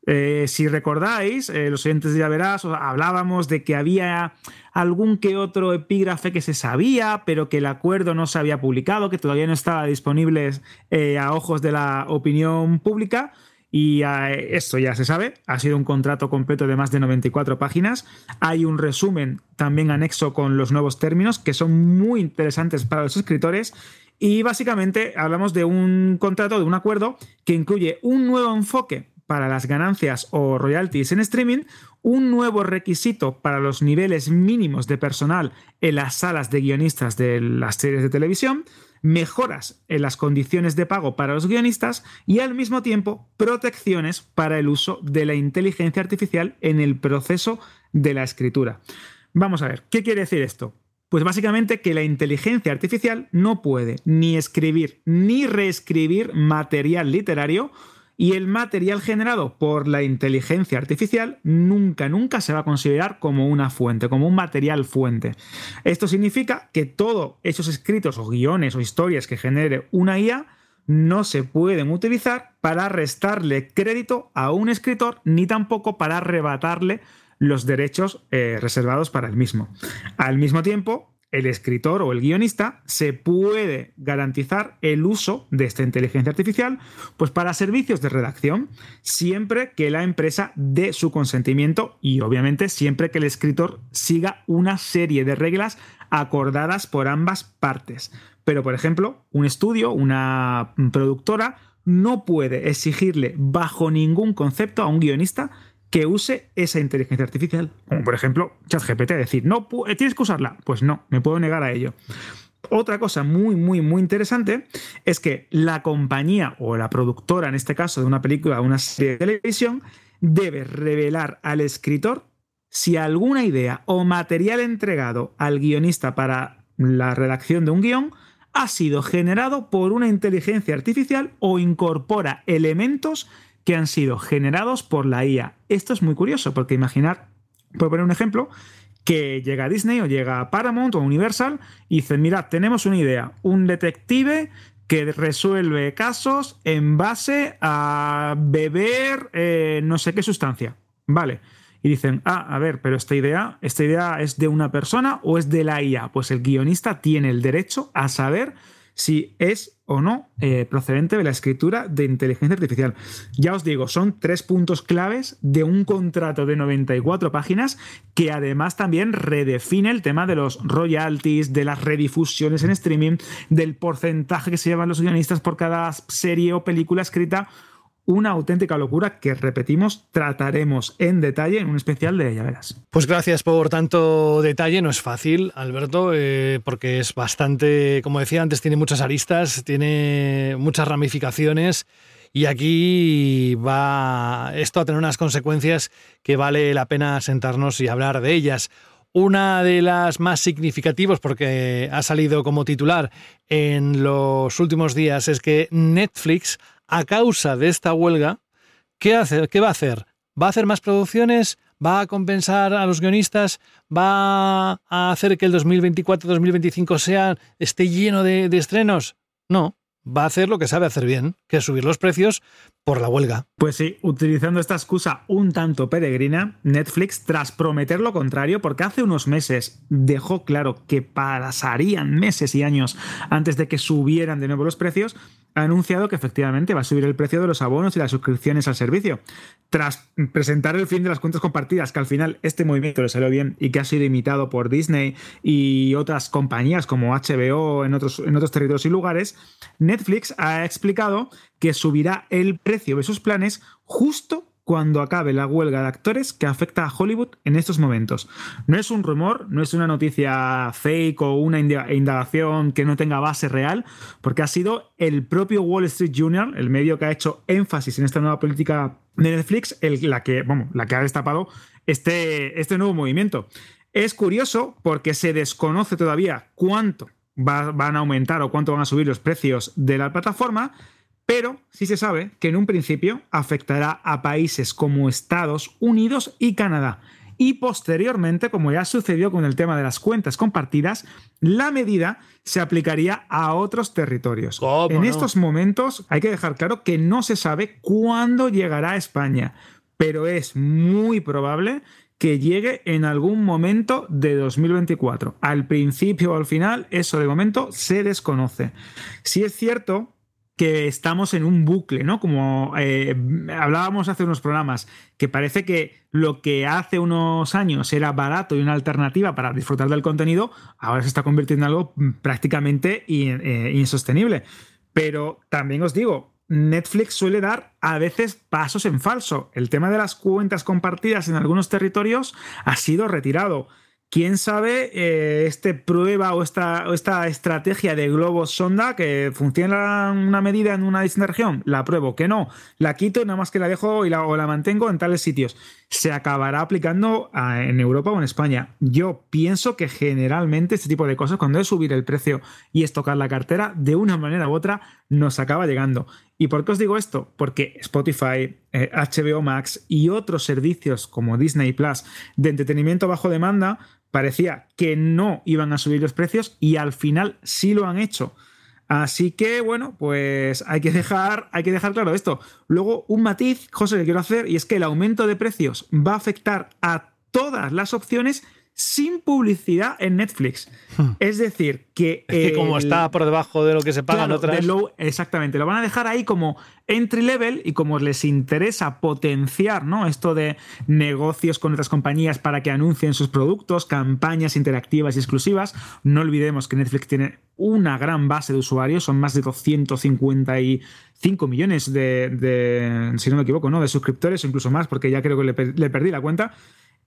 Eh, si recordáis, eh, los oyentes ya verás, hablábamos de que había algún que otro epígrafe que se sabía, pero que el acuerdo no se había publicado, que todavía no estaba disponible eh, a ojos de la opinión pública. Y esto ya se sabe, ha sido un contrato completo de más de 94 páginas. Hay un resumen también anexo con los nuevos términos que son muy interesantes para los escritores. Y básicamente hablamos de un contrato, de un acuerdo que incluye un nuevo enfoque para las ganancias o royalties en streaming, un nuevo requisito para los niveles mínimos de personal en las salas de guionistas de las series de televisión, mejoras en las condiciones de pago para los guionistas y al mismo tiempo protecciones para el uso de la inteligencia artificial en el proceso de la escritura. Vamos a ver, ¿qué quiere decir esto? Pues básicamente que la inteligencia artificial no puede ni escribir ni reescribir material literario y el material generado por la inteligencia artificial nunca, nunca se va a considerar como una fuente, como un material fuente. Esto significa que todos esos escritos o guiones o historias que genere una IA no se pueden utilizar para restarle crédito a un escritor ni tampoco para arrebatarle los derechos eh, reservados para el mismo. Al mismo tiempo, el escritor o el guionista se puede garantizar el uso de esta inteligencia artificial pues para servicios de redacción, siempre que la empresa dé su consentimiento y obviamente siempre que el escritor siga una serie de reglas acordadas por ambas partes. Pero, por ejemplo, un estudio, una productora, no puede exigirle bajo ningún concepto a un guionista que use esa inteligencia artificial. Como por ejemplo ChatGPT, decir, no, eh, tienes que usarla. Pues no, me puedo negar a ello. Otra cosa muy, muy, muy interesante es que la compañía o la productora, en este caso de una película o una serie de televisión, debe revelar al escritor si alguna idea o material entregado al guionista para la redacción de un guion ha sido generado por una inteligencia artificial o incorpora elementos que han sido generados por la IA. Esto es muy curioso porque imaginar, por poner un ejemplo, que llega a Disney o llega a Paramount o Universal y dice, mirad, tenemos una idea, un detective que resuelve casos en base a beber eh, no sé qué sustancia. Vale. Y dicen, ah, a ver, pero esta idea, esta idea es de una persona o es de la IA. Pues el guionista tiene el derecho a saber si es o no eh, procedente de la escritura de inteligencia artificial. Ya os digo, son tres puntos claves de un contrato de 94 páginas que además también redefine el tema de los royalties, de las redifusiones en streaming, del porcentaje que se llevan los guionistas por cada serie o película escrita una auténtica locura que, repetimos, trataremos en detalle en un especial de ella, verás. Pues gracias por tanto detalle, no es fácil, Alberto, eh, porque es bastante, como decía antes, tiene muchas aristas, tiene muchas ramificaciones y aquí va esto a tener unas consecuencias que vale la pena sentarnos y hablar de ellas. Una de las más significativas, porque ha salido como titular en los últimos días, es que Netflix a causa de esta huelga, ¿qué, hace, ¿qué va a hacer? ¿Va a hacer más producciones? ¿Va a compensar a los guionistas? ¿Va a hacer que el 2024-2025 sea, esté lleno de, de estrenos? No, va a hacer lo que sabe hacer bien, que es subir los precios por la huelga. Pues sí, utilizando esta excusa un tanto peregrina, Netflix, tras prometer lo contrario, porque hace unos meses dejó claro que pasarían meses y años antes de que subieran de nuevo los precios, ha anunciado que efectivamente va a subir el precio de los abonos y las suscripciones al servicio. Tras presentar el fin de las cuentas compartidas, que al final este movimiento le salió bien y que ha sido imitado por Disney y otras compañías como HBO en otros, en otros territorios y lugares, Netflix ha explicado que subirá el precio de sus planes justo cuando acabe la huelga de actores que afecta a Hollywood en estos momentos. No es un rumor, no es una noticia fake o una indagación que no tenga base real, porque ha sido el propio Wall Street Journal, el medio que ha hecho énfasis en esta nueva política de Netflix, la, que, la que ha destapado este, este nuevo movimiento. Es curioso porque se desconoce todavía cuánto van a aumentar o cuánto van a subir los precios de la plataforma, pero sí se sabe que en un principio afectará a países como Estados Unidos y Canadá. y posteriormente, como ya sucedió con el tema de las cuentas compartidas, la medida se aplicaría a otros territorios. En no? estos momentos hay que dejar claro que no se sabe cuándo llegará a España, pero es muy probable que llegue en algún momento de 2024. Al principio o al final, eso de momento se desconoce. Si es cierto estamos en un bucle, ¿no? Como eh, hablábamos hace unos programas, que parece que lo que hace unos años era barato y una alternativa para disfrutar del contenido, ahora se está convirtiendo en algo prácticamente eh, insostenible. Pero también os digo, Netflix suele dar a veces pasos en falso. El tema de las cuentas compartidas en algunos territorios ha sido retirado. Quién sabe, eh, este prueba o esta, o esta estrategia de globos sonda que funciona una medida en una distinta región, la pruebo, que no, la quito, nada más que la dejo y la, o la mantengo en tales sitios. Se acabará aplicando a, en Europa o en España. Yo pienso que generalmente este tipo de cosas, cuando es subir el precio y es tocar la cartera, de una manera u otra nos acaba llegando. ¿Y por qué os digo esto? Porque Spotify, eh, HBO Max y otros servicios como Disney Plus de entretenimiento bajo demanda parecía que no iban a subir los precios y al final sí lo han hecho. Así que, bueno, pues hay que dejar, hay que dejar claro esto. Luego, un matiz, José, que quiero hacer, y es que el aumento de precios va a afectar a todas las opciones sin publicidad en Netflix. Hmm. Es decir, que. Es que como está por debajo de lo que se pagan Claro, otras. low- exactamente, lo van a dejar ahí como entry level y como les interesa potenciar ¿no? esto de negocios con otras compañías para que anuncien sus productos, campañas interactivas y exclusivas. No olvidemos que Netflix tiene una gran base de usuarios, son más de 255 millones de, de, si no me equivoco, ¿no? de suscriptores o incluso más, porque ya creo que le perdí la cuenta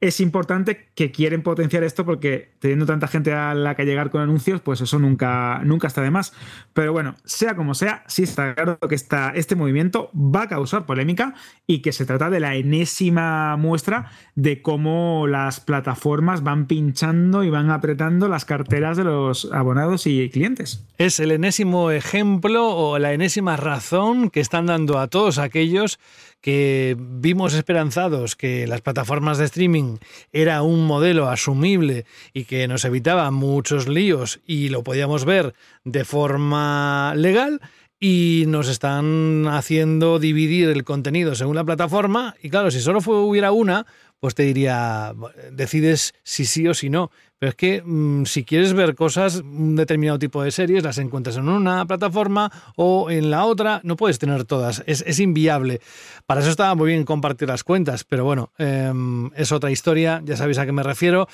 es importante que quieren potenciar esto porque teniendo tanta gente a la que llegar con anuncios, pues eso nunca, nunca está de más. Pero bueno, sea como sea, sí está claro que esta, este movimiento va a causar polémica y que se trata de la enésima muestra de cómo las plataformas van pinchando y van apretando las carteras de los abonados y clientes. Es el enésimo ejemplo o la enésima razón que están dando a todos aquellos que vimos esperanzados que las plataformas de streaming era un modelo asumible y que nos evitaba muchos líos y lo podíamos ver de forma legal y nos están haciendo dividir el contenido según la plataforma y claro, si solo hubiera una, pues te diría, decides si sí o si no. Pero es que mm, si quieres ver cosas, un determinado tipo de series, las encuentras en una plataforma o en la otra, no puedes tener todas, es, es inviable. Para eso estaba muy bien compartir las cuentas, pero bueno, em, es otra historia, ya sabéis a qué me refiero.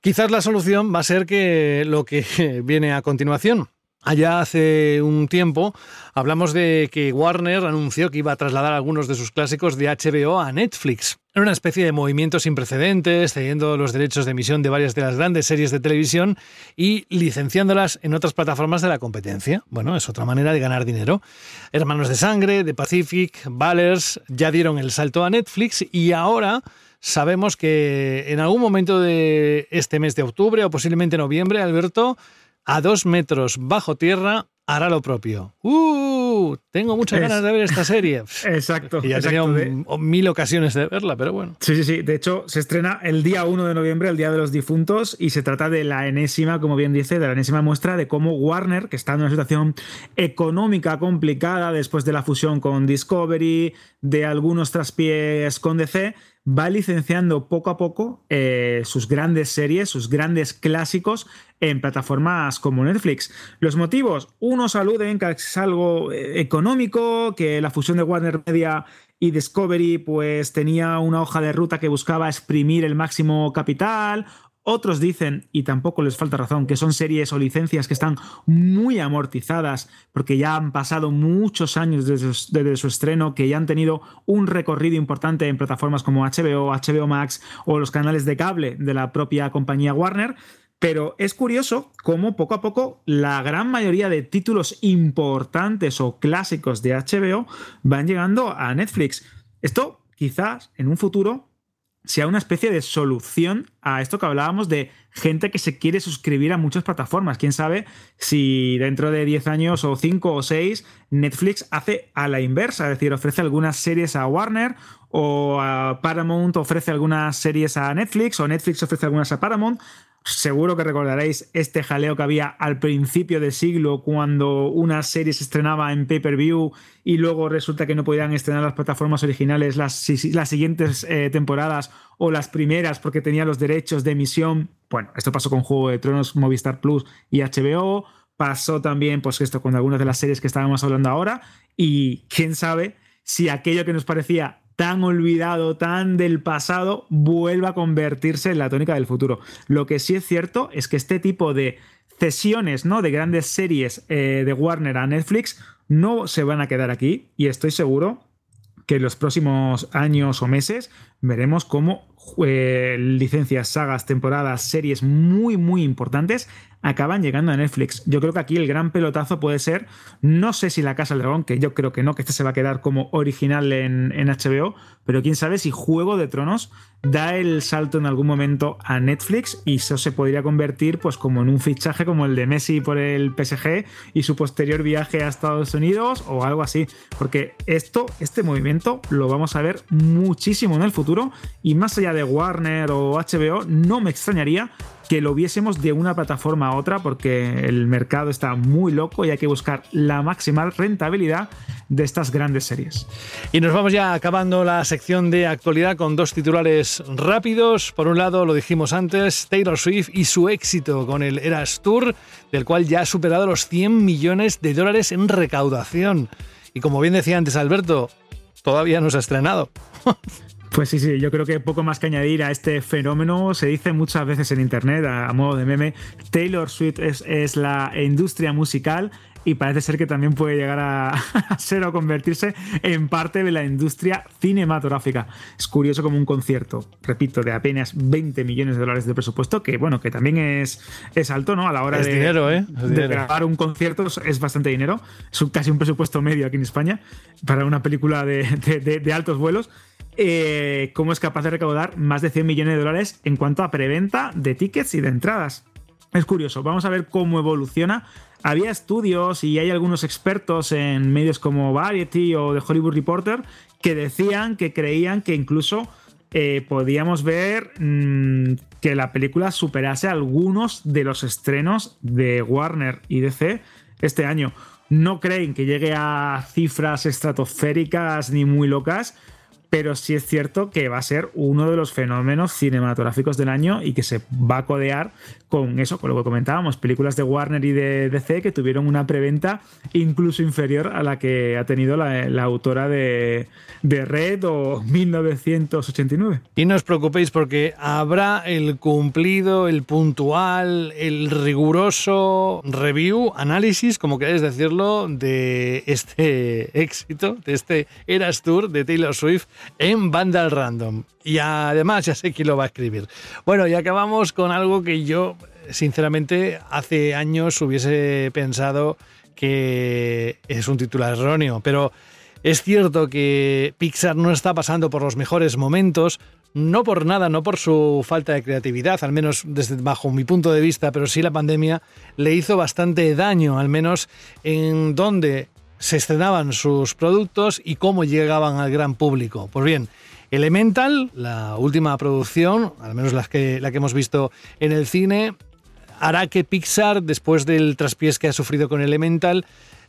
Quizás la solución va a ser que lo que viene a continuación. Allá hace un tiempo hablamos de que Warner anunció que iba a trasladar algunos de sus clásicos de HBO a Netflix. Era una especie de movimiento sin precedentes, cediendo los derechos de emisión de varias de las grandes series de televisión y licenciándolas en otras plataformas de la competencia. Bueno, es otra manera de ganar dinero. Hermanos de Sangre, The Pacific, Ballers ya dieron el salto a Netflix y ahora sabemos que en algún momento de este mes de octubre o posiblemente noviembre, Alberto, a dos metros bajo tierra, hará lo propio. ¡Uh! Tengo muchas Es- ganas de ver esta serie. Exacto. Y ya exacto, de- m- mil ocasiones de verla, pero bueno. Sí, sí, sí. De hecho, se estrena el día 1 de noviembre, el Día de los Difuntos, y se trata de la enésima, como bien dice, de la enésima muestra de cómo Warner, que está en una situación económica complicada después de la fusión con Discovery, de algunos traspiés con DC, va licenciando poco a poco eh, sus grandes series, sus grandes clásicos en plataformas como Netflix. Los motivos, unos aluden que es algo eh, económico, que la fusión de Warner Media y Discovery pues tenía una hoja de ruta que buscaba exprimir el máximo capital. Otros dicen, y tampoco les falta razón, que son series o licencias que están muy amortizadas porque ya han pasado muchos años desde su, estreno, que ya han tenido un recorrido importante en plataformas como HBO, HBO Max o los canales de cable de la propia compañía Warner. Pero es curioso cómo poco a poco la gran mayoría de títulos importantes o clásicos de HBO van llegando a Netflix. Esto quizás en un futuro sea una especie de solución a esto que hablábamos de gente que se quiere suscribir a muchas plataformas. Quién sabe si dentro de 10 años o 5 o 6 Netflix hace a la inversa, es decir, ofrece algunas series a Warner o a Paramount ofrece algunas series a Netflix o Netflix ofrece algunas a Paramount. Seguro que recordaréis este jaleo que había al principio del siglo cuando una serie se estrenaba en pay-per-view y luego resulta que no podían estrenar las plataformas originales las, siguientes eh, temporadas o las primeras porque tenía los derechos de emisión. Bueno, esto pasó con Juego de Tronos, Movistar Plus y HBO. Pasó también, pues esto, con algunas de las series que estábamos hablando ahora. Y quién sabe si aquello que nos parecía tan olvidado, tan del pasado, vuelva a convertirse en la tónica del futuro. Lo que sí es cierto es que este tipo de cesiones, ¿no? De grandes series eh, de Warner a Netflix no se van a quedar aquí y estoy seguro que en los próximos años o meses veremos cómo eh, licencias, sagas, temporadas, series muy, muy importantes acaban llegando a Netflix. Yo creo que aquí el gran pelotazo puede ser, no sé si La Casa del Dragón, que yo creo que no, que este se va a quedar como original en, en HBO, pero quién sabe si Juego de Tronos da el salto en algún momento a Netflix y eso se podría convertir pues como en un fichaje como el de Messi por el PSG y su posterior viaje a Estados Unidos o algo así, porque esto, este movimiento lo vamos a ver muchísimo en el futuro y más allá de Warner o HBO, no me extrañaría que lo viésemos de una plataforma a otra porque el mercado está muy loco y hay que buscar la máxima rentabilidad de estas grandes series. Y nos vamos ya acabando la sección de actualidad con dos titulares rápidos. Por un lado, lo dijimos antes, Taylor Swift y su éxito con el Eras Tour, del cual ya ha superado los 100 millones de dólares en recaudación. Y como bien decía antes Alberto, todavía no se ha estrenado. Pues sí, sí, yo creo que poco más que añadir a este fenómeno. Se dice muchas veces en internet, a, modo de meme, Taylor Swift es, es la industria musical y parece ser que también puede llegar a, ser o convertirse en parte de la industria cinematográfica. Es curioso como un concierto, repito, de apenas 20 millones de dólares de presupuesto, que bueno, que también es, es alto, ¿no? A la hora es de, dinero, ¿eh? de grabar un concierto es bastante dinero. Es casi un presupuesto medio aquí en España para una película de, de altos vuelos. Eh, cómo es capaz de recaudar más de 100 millones de dólares en cuanto a preventa de tickets y de entradas. Es curioso, vamos a ver cómo evoluciona. Había estudios y hay algunos expertos en medios como Variety o The Hollywood Reporter que decían que creían que incluso eh, podíamos ver mmm, que la película superase algunos de los estrenos de Warner y DC este año. No creen que llegue a cifras estratosféricas ni muy locas, pero sí es cierto que va a ser uno de los fenómenos cinematográficos del año y que se va a codear con eso, con lo que comentábamos, películas de Warner y de DC que tuvieron una preventa incluso inferior a la que ha tenido la, autora de, de, Red o 1989. Y no os preocupéis porque habrá el cumplido, el puntual, el riguroso review, análisis, como queráis decirlo, de este éxito, de este Eras Tour de Taylor Swift en Vandal Random. Y además ya sé quién lo va a escribir. Bueno, y acabamos con algo que yo, sinceramente, hace años hubiese pensado que es un titular erróneo, pero es cierto que Pixar no está pasando por los mejores momentos, no por nada, no por su falta de creatividad, al menos desde bajo mi punto de vista, pero sí la pandemia le hizo bastante daño, al menos en donde se estrenaban sus productos y cómo llegaban al gran público. Pues bien, Elemental, la última producción, al menos la que, la que hemos visto en el cine, hará que Pixar, después del traspiés que ha sufrido con Elemental,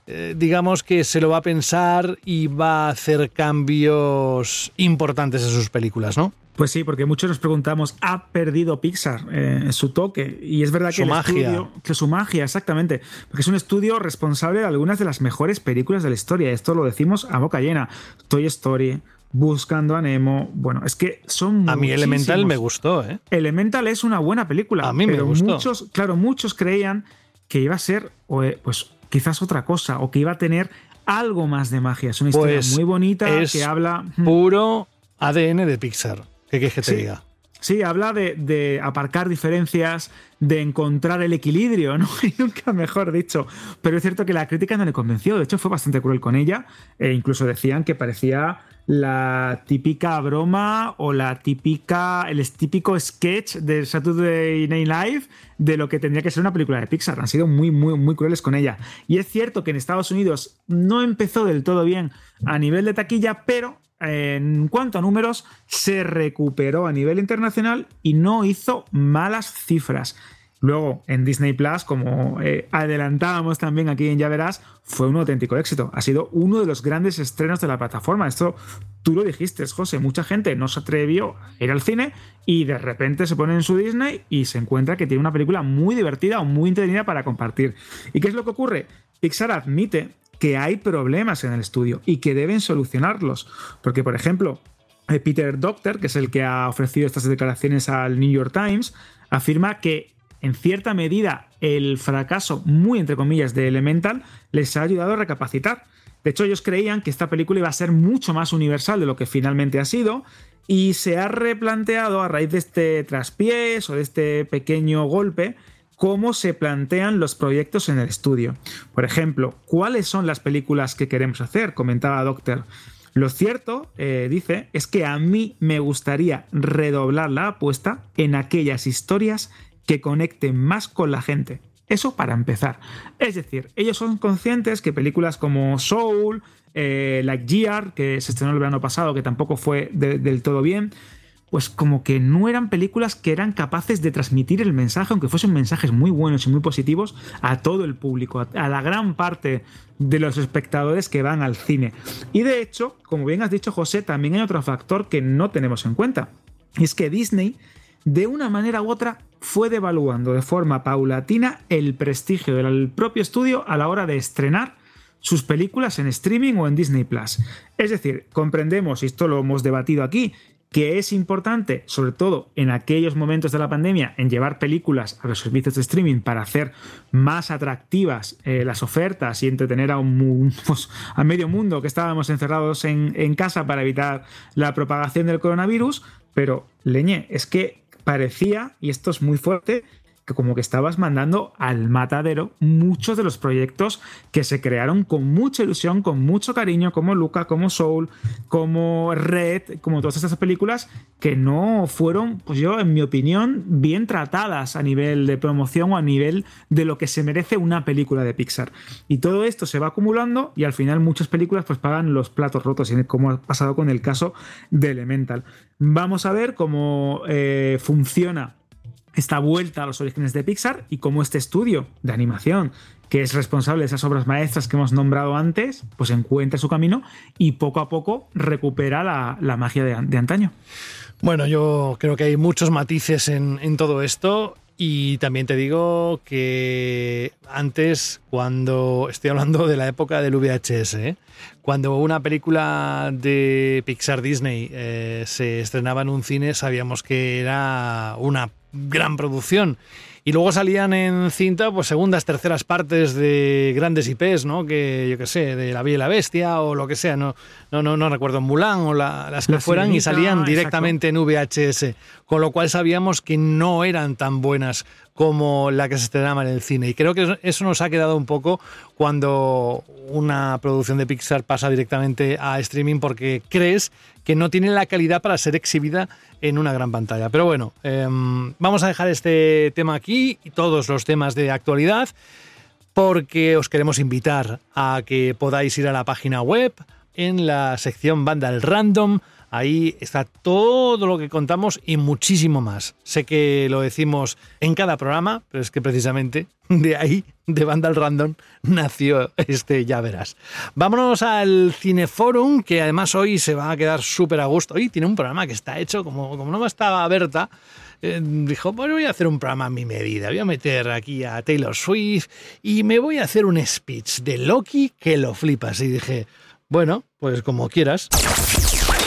eh, digamos que se lo va a pensar y va a hacer cambios importantes en sus películas, ¿no? Pues sí, porque muchos nos preguntamos, ¿ha perdido Pixar eh, su toque? Y es verdad que su magia. Estudio, que su magia, exactamente. Porque es un estudio responsable de algunas de las mejores películas de la historia. Esto lo decimos a boca llena. Toy Story, Buscando a Nemo. Bueno, es que son. A mí Elemental me gustó, ¿eh? Elemental es una buena película. A mí pero me gustó. Muchos, claro, muchos creían que iba a ser, pues, quizás otra cosa, o que iba a tener algo más de magia. Es una historia pues muy bonita es que habla. Puro ADN de Pixar. ¿Qué quieres que te Sí. diga? Sí, habla de, de aparcar diferencias, de encontrar el equilibrio, ¿no? Y nunca mejor dicho. Pero es cierto que la crítica no le convenció. De hecho, fue bastante cruel con ella. E incluso decían que parecía la típica broma o la típica, el típico sketch de Saturday Night Live de lo que tendría que ser una película de Pixar. Han sido muy, muy, muy crueles con ella. Y es cierto que en Estados Unidos no empezó del todo bien a nivel de taquilla, pero en cuanto a números, se recuperó a nivel internacional y no hizo malas cifras. Luego, en Disney Plus, como eh, adelantábamos también aquí en Ya Verás, fue un auténtico éxito. Ha sido uno de los grandes estrenos de la plataforma. Esto tú lo dijiste, José. Mucha gente no se atrevió a ir al cine y de repente se pone en su Disney y se encuentra que tiene una película muy divertida o muy entretenida para compartir. ¿Y qué es lo que ocurre? Pixar admite que hay problemas en el estudio y que deben solucionarlos. Porque, por ejemplo, eh, Peter Doctor, que es el que ha ofrecido estas declaraciones al New York Times, afirma que en cierta medida el fracaso, muy entre comillas, de Elemental les ha ayudado a recapacitar. De hecho, ellos creían que esta película iba a ser mucho más universal de lo que finalmente ha sido y se ha replanteado a raíz de este traspiés o de este pequeño golpe cómo se plantean los proyectos en el estudio. Por ejemplo, ¿cuáles son las películas que queremos hacer? Comentaba Doctor. Lo cierto, eh, dice, es que a mí me gustaría redoblar la apuesta en aquellas historias que conecte más con la gente. Eso para empezar. Es decir, ellos son conscientes que películas como Soul, eh, Like Gear, que se estrenó el verano pasado, que tampoco fue del todo bien, pues como que no eran películas que eran capaces de transmitir el mensaje, aunque fuesen mensajes muy buenos y muy positivos, a todo el público, a la gran parte de los espectadores que van al cine. Y de hecho, como bien has dicho José, también hay otro factor que no tenemos en cuenta. Y es que Disney de una manera u otra fue devaluando de forma paulatina el prestigio del propio estudio a la hora de estrenar sus películas en streaming o en Disney Plus. Es decir, comprendemos, y esto lo hemos debatido aquí, que es importante, sobre todo en aquellos momentos de la pandemia, en llevar películas a los servicios de streaming para hacer más atractivas eh, las ofertas y entretener a, un, pues, medio mundo que estábamos encerrados en, en casa para evitar la propagación del coronavirus. Pero, leñe, es que parecía, y esto es muy fuerte, que como que estabas mandando al matadero muchos de los proyectos que se crearon con mucha ilusión, con mucho cariño, como Luca, como Soul, como Red, como todas estas películas que no fueron, pues yo, en mi opinión, bien tratadas a nivel de promoción o a nivel de lo que se merece una película de Pixar. Y todo esto se va acumulando y al final muchas películas pues pagan los platos rotos, como ha pasado con el caso de Elemental. Vamos a ver cómo eh, funciona esta vuelta a los orígenes de Pixar y cómo este estudio de animación, que es responsable de esas obras maestras que hemos nombrado antes, pues encuentra su camino y poco a poco recupera la, magia de, antaño. Bueno, yo creo que hay muchos matices en, todo esto y también te digo que antes, cuando estoy hablando de la época del VHS, ¿eh? cuando una película de Pixar Disney eh, se estrenaba en un cine, sabíamos que era una gran producción. Y luego salían en cinta, pues segundas, terceras partes de grandes IPs, ¿no? Que yo qué sé, de La Bella y la Bestia o lo que sea, no, no, no, no recuerdo Mulan o las que fueran y salían directamente en VHS. Con lo cual sabíamos que no eran tan buenas como la que se estrenaba en el cine. Y creo que eso nos ha quedado un poco cuando una producción de Pixar pasa directamente a streaming porque crees que no tiene la calidad para ser exhibida en una gran pantalla. Pero bueno, em, vamos a dejar este tema aquí y todos los temas de actualidad porque os queremos invitar a que podáis ir a la página web en la sección Vandal Random Ahí está todo lo que contamos y muchísimo más. Sé que lo decimos en cada programa, pero es que precisamente de ahí, de Vandal Random, nació este Ya Verás. Vámonos al Cineforum, que además hoy se va a quedar súper a gusto. Hoy tiene un programa que está hecho, como, como no estaba Berta, eh, dijo, pues voy a hacer un programa a mi medida, voy a meter aquí a Taylor Swift y me voy a hacer un speech de Loki que lo flipas. Y dije, bueno, pues como quieras.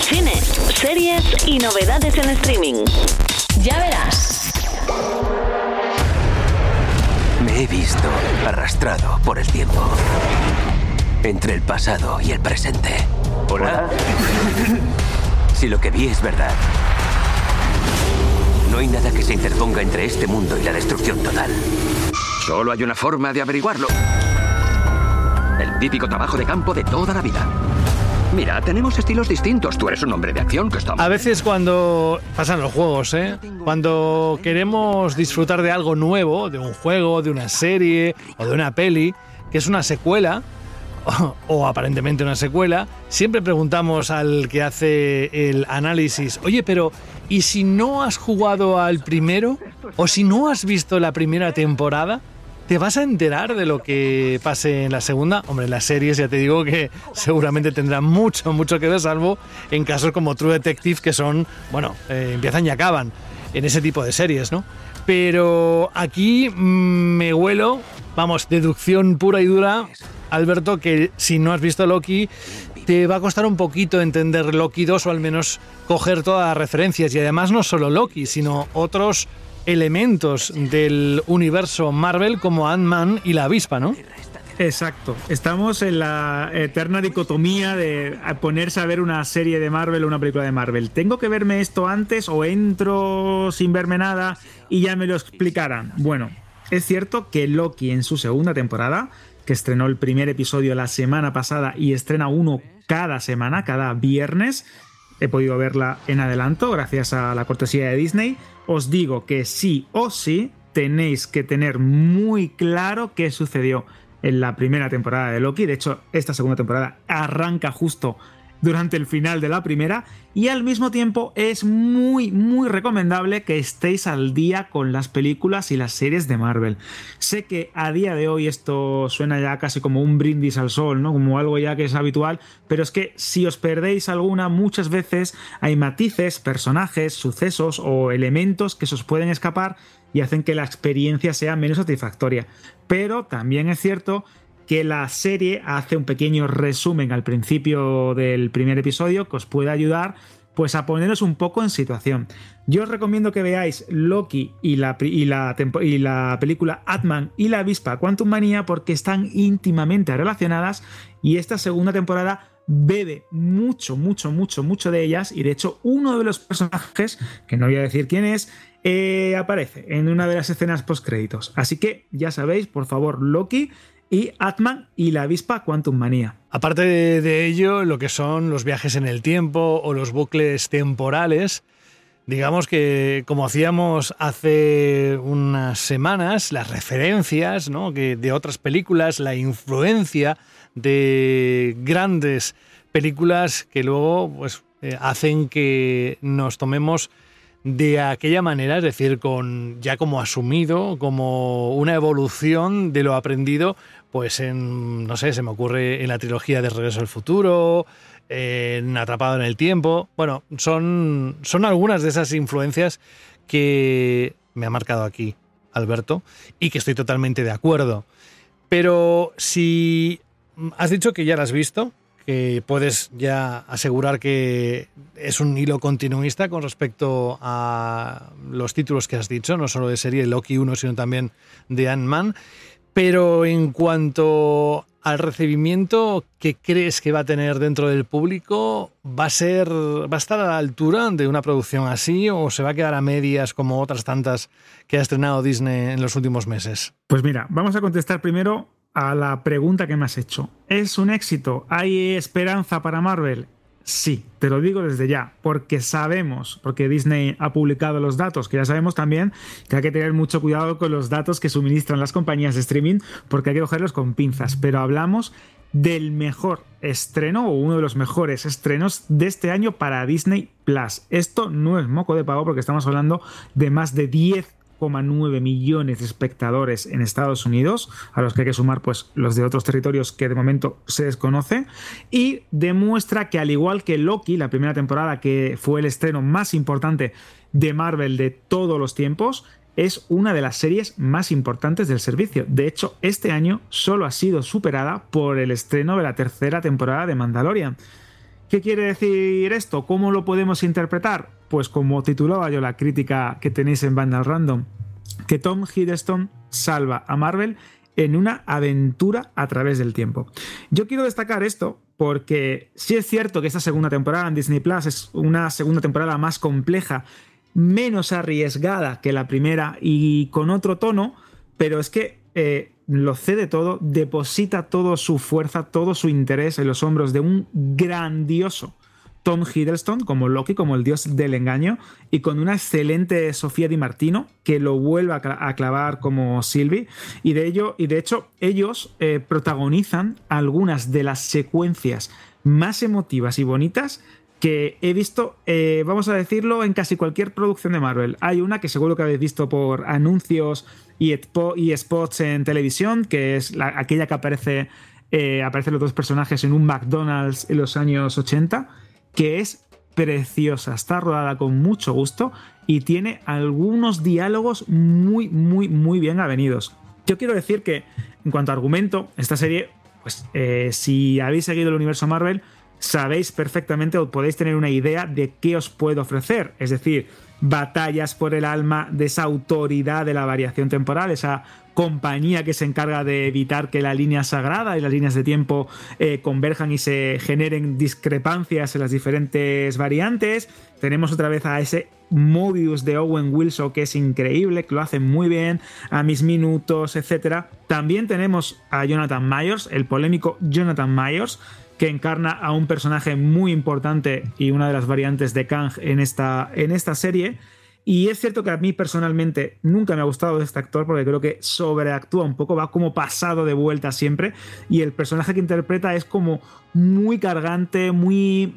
Cine, series y novedades en streaming. Ya verás. Me he visto arrastrado por el tiempo. Entre el pasado y el presente. ¿Hola? si lo que vi es verdad, no hay nada que se interponga entre este mundo y la destrucción total. Solo hay una forma de averiguarlo. El típico trabajo de campo de toda la vida. Mira, tenemos estilos distintos. Tú eres un hombre de acción que está... A veces cuando pasan los juegos, ¿eh? Cuando queremos disfrutar de algo nuevo, de un juego, de una serie o de una peli, que es una secuela, o, o aparentemente una secuela, siempre preguntamos al que hace el análisis, oye, pero ¿y si no has jugado al primero? ¿O si no has visto la primera temporada? ¿Te vas a enterar de lo que pase en la segunda? Hombre, las series ya te digo que seguramente tendrá mucho, mucho que ver, salvo en casos como True Detective, que son, bueno, eh, empiezan y acaban en ese tipo de series, ¿no? Pero aquí mm, me huelo, vamos, deducción pura y dura, Alberto, que si no has visto Loki, te va a costar un poquito entender Loki 2 o al menos coger todas las referencias. Y además no solo Loki, sino otros elementos del universo Marvel como Ant-Man y la avispa, ¿no? Exacto. Estamos en la eterna dicotomía de ponerse a ver una serie de Marvel o una película de Marvel. ¿Tengo que verme esto antes o entro sin verme nada y ya me lo explicarán? Bueno, es cierto que Loki en su segunda temporada, que estrenó el primer episodio la semana pasada y estrena uno cada semana, cada viernes, he podido verla en adelanto gracias a la cortesía de Disney, os digo que sí o sí tenéis que tener muy claro qué sucedió en la primera temporada de Loki. De hecho, esta segunda temporada arranca justo durante el final de la primera y al mismo tiempo es muy muy recomendable que estéis al día con las películas y las series de Marvel. Sé que a día de hoy esto suena ya casi como un brindis al sol, ¿no? Como algo ya que es habitual, pero es que si os perdéis alguna muchas veces hay matices, personajes, sucesos o elementos que se os pueden escapar y hacen que la experiencia sea menos satisfactoria. Pero también es cierto que la serie hace un pequeño resumen al principio del primer episodio que os puede ayudar pues a poneros un poco en situación. Yo os recomiendo que veáis Loki y la, y la, película Atman y la avispa Quantum Manía porque están íntimamente relacionadas y esta segunda temporada bebe mucho, mucho, mucho, mucho de ellas y de hecho uno de los personajes, que no voy a decir quién es, eh, aparece en una de las escenas post créditos. Así que ya sabéis, por favor, Loki y Atman y la avispa Quantum Manía. Aparte de, ello, lo que son los viajes en el tiempo o los bucles temporales, digamos que como hacíamos hace unas semanas, las referencias ¿no? que de otras películas, la influencia de grandes películas que luego pues, eh, hacen que nos tomemos de aquella manera, es decir, con ya como asumido, como una evolución de lo aprendido, pues en, no sé, se me ocurre en la trilogía de Regreso al Futuro, en Atrapado en el Tiempo. Bueno, son, son algunas de esas influencias que me ha marcado aquí Alberto y que estoy totalmente de acuerdo. Pero si has dicho que ya la has visto, que puedes ya asegurar que es un hilo continuista con respecto a los títulos que has dicho, no solo de serie Loki 1, sino también de Ant-Man. Pero en cuanto al recibimiento que crees que va a tener dentro del público, ¿va a ser va a estar a la altura de una producción así o se va a quedar a medias como otras tantas que ha estrenado Disney en los últimos meses? Pues mira, vamos a contestar primero a la pregunta que me has hecho. ¿Es un éxito? ¿Hay esperanza para Marvel? Sí, te lo digo desde ya, porque sabemos, porque Disney ha publicado los datos, que ya sabemos también que hay que tener mucho cuidado con los datos que suministran las compañías de streaming, porque hay que cogerlos con pinzas, pero hablamos del mejor estreno o uno de los mejores estrenos de este año para Disney Plus. Esto no es moco de pago porque estamos hablando de más de 10 9 millones de espectadores en Estados Unidos, a los que hay que sumar pues, los de otros territorios que de momento se desconoce, y demuestra que al igual que Loki, la primera temporada que fue el estreno más importante de Marvel de todos los tiempos, es una de las series más importantes del servicio. De hecho, este año solo ha sido superada por el estreno de la tercera temporada de Mandalorian. ¿Qué quiere decir esto? ¿Cómo lo podemos interpretar? Pues como titulaba yo la crítica que tenéis en Vandal Random, que Tom Hiddleston salva a Marvel en una aventura a través del tiempo. Yo quiero destacar esto porque sí es cierto que esta segunda temporada en Disney Plus es una segunda temporada más compleja, menos arriesgada que la primera y con otro tono, pero es que eh, lo cede todo, deposita toda su fuerza, todo su interés en los hombros de un grandioso Tom Hiddleston como Loki, como el dios del engaño, y con una excelente Sofía Di Martino que lo vuelve a clavar como Sylvie. Y de ello, y de hecho, ellos eh, protagonizan algunas de las secuencias más emotivas y bonitas que he visto, eh, vamos a decirlo, en casi cualquier producción de Marvel. Hay una que seguro que habéis visto por anuncios y, spots en televisión, que es aquella que aparece, eh, aparecen los dos personajes en un McDonald's en los años 80, que es preciosa, está rodada con mucho gusto y tiene algunos diálogos muy, muy, muy bien avenidos. Yo quiero decir que, en cuanto a argumento, esta serie, pues eh, si habéis seguido el universo Marvel, sabéis perfectamente o podéis tener una idea de qué os puedo ofrecer. Es decir, batallas por el alma de esa autoridad de la variación temporal, esa compañía que se encarga de evitar que la línea sagrada y las líneas de tiempo eh, converjan y se generen discrepancias en las diferentes variantes. Tenemos otra vez a ese Mobius de Owen Wilson que es increíble, que lo hace muy bien, a mis minutos, etc. También tenemos a Jonathan Myers, el polémico Jonathan Myers, que encarna a un personaje muy importante y una de las variantes de Kang en esta, en esta serie. Y es cierto que a mí personalmente nunca me ha gustado este actor porque creo que sobreactúa un poco, va como pasado de vuelta siempre. Y el personaje que interpreta es como muy cargante, muy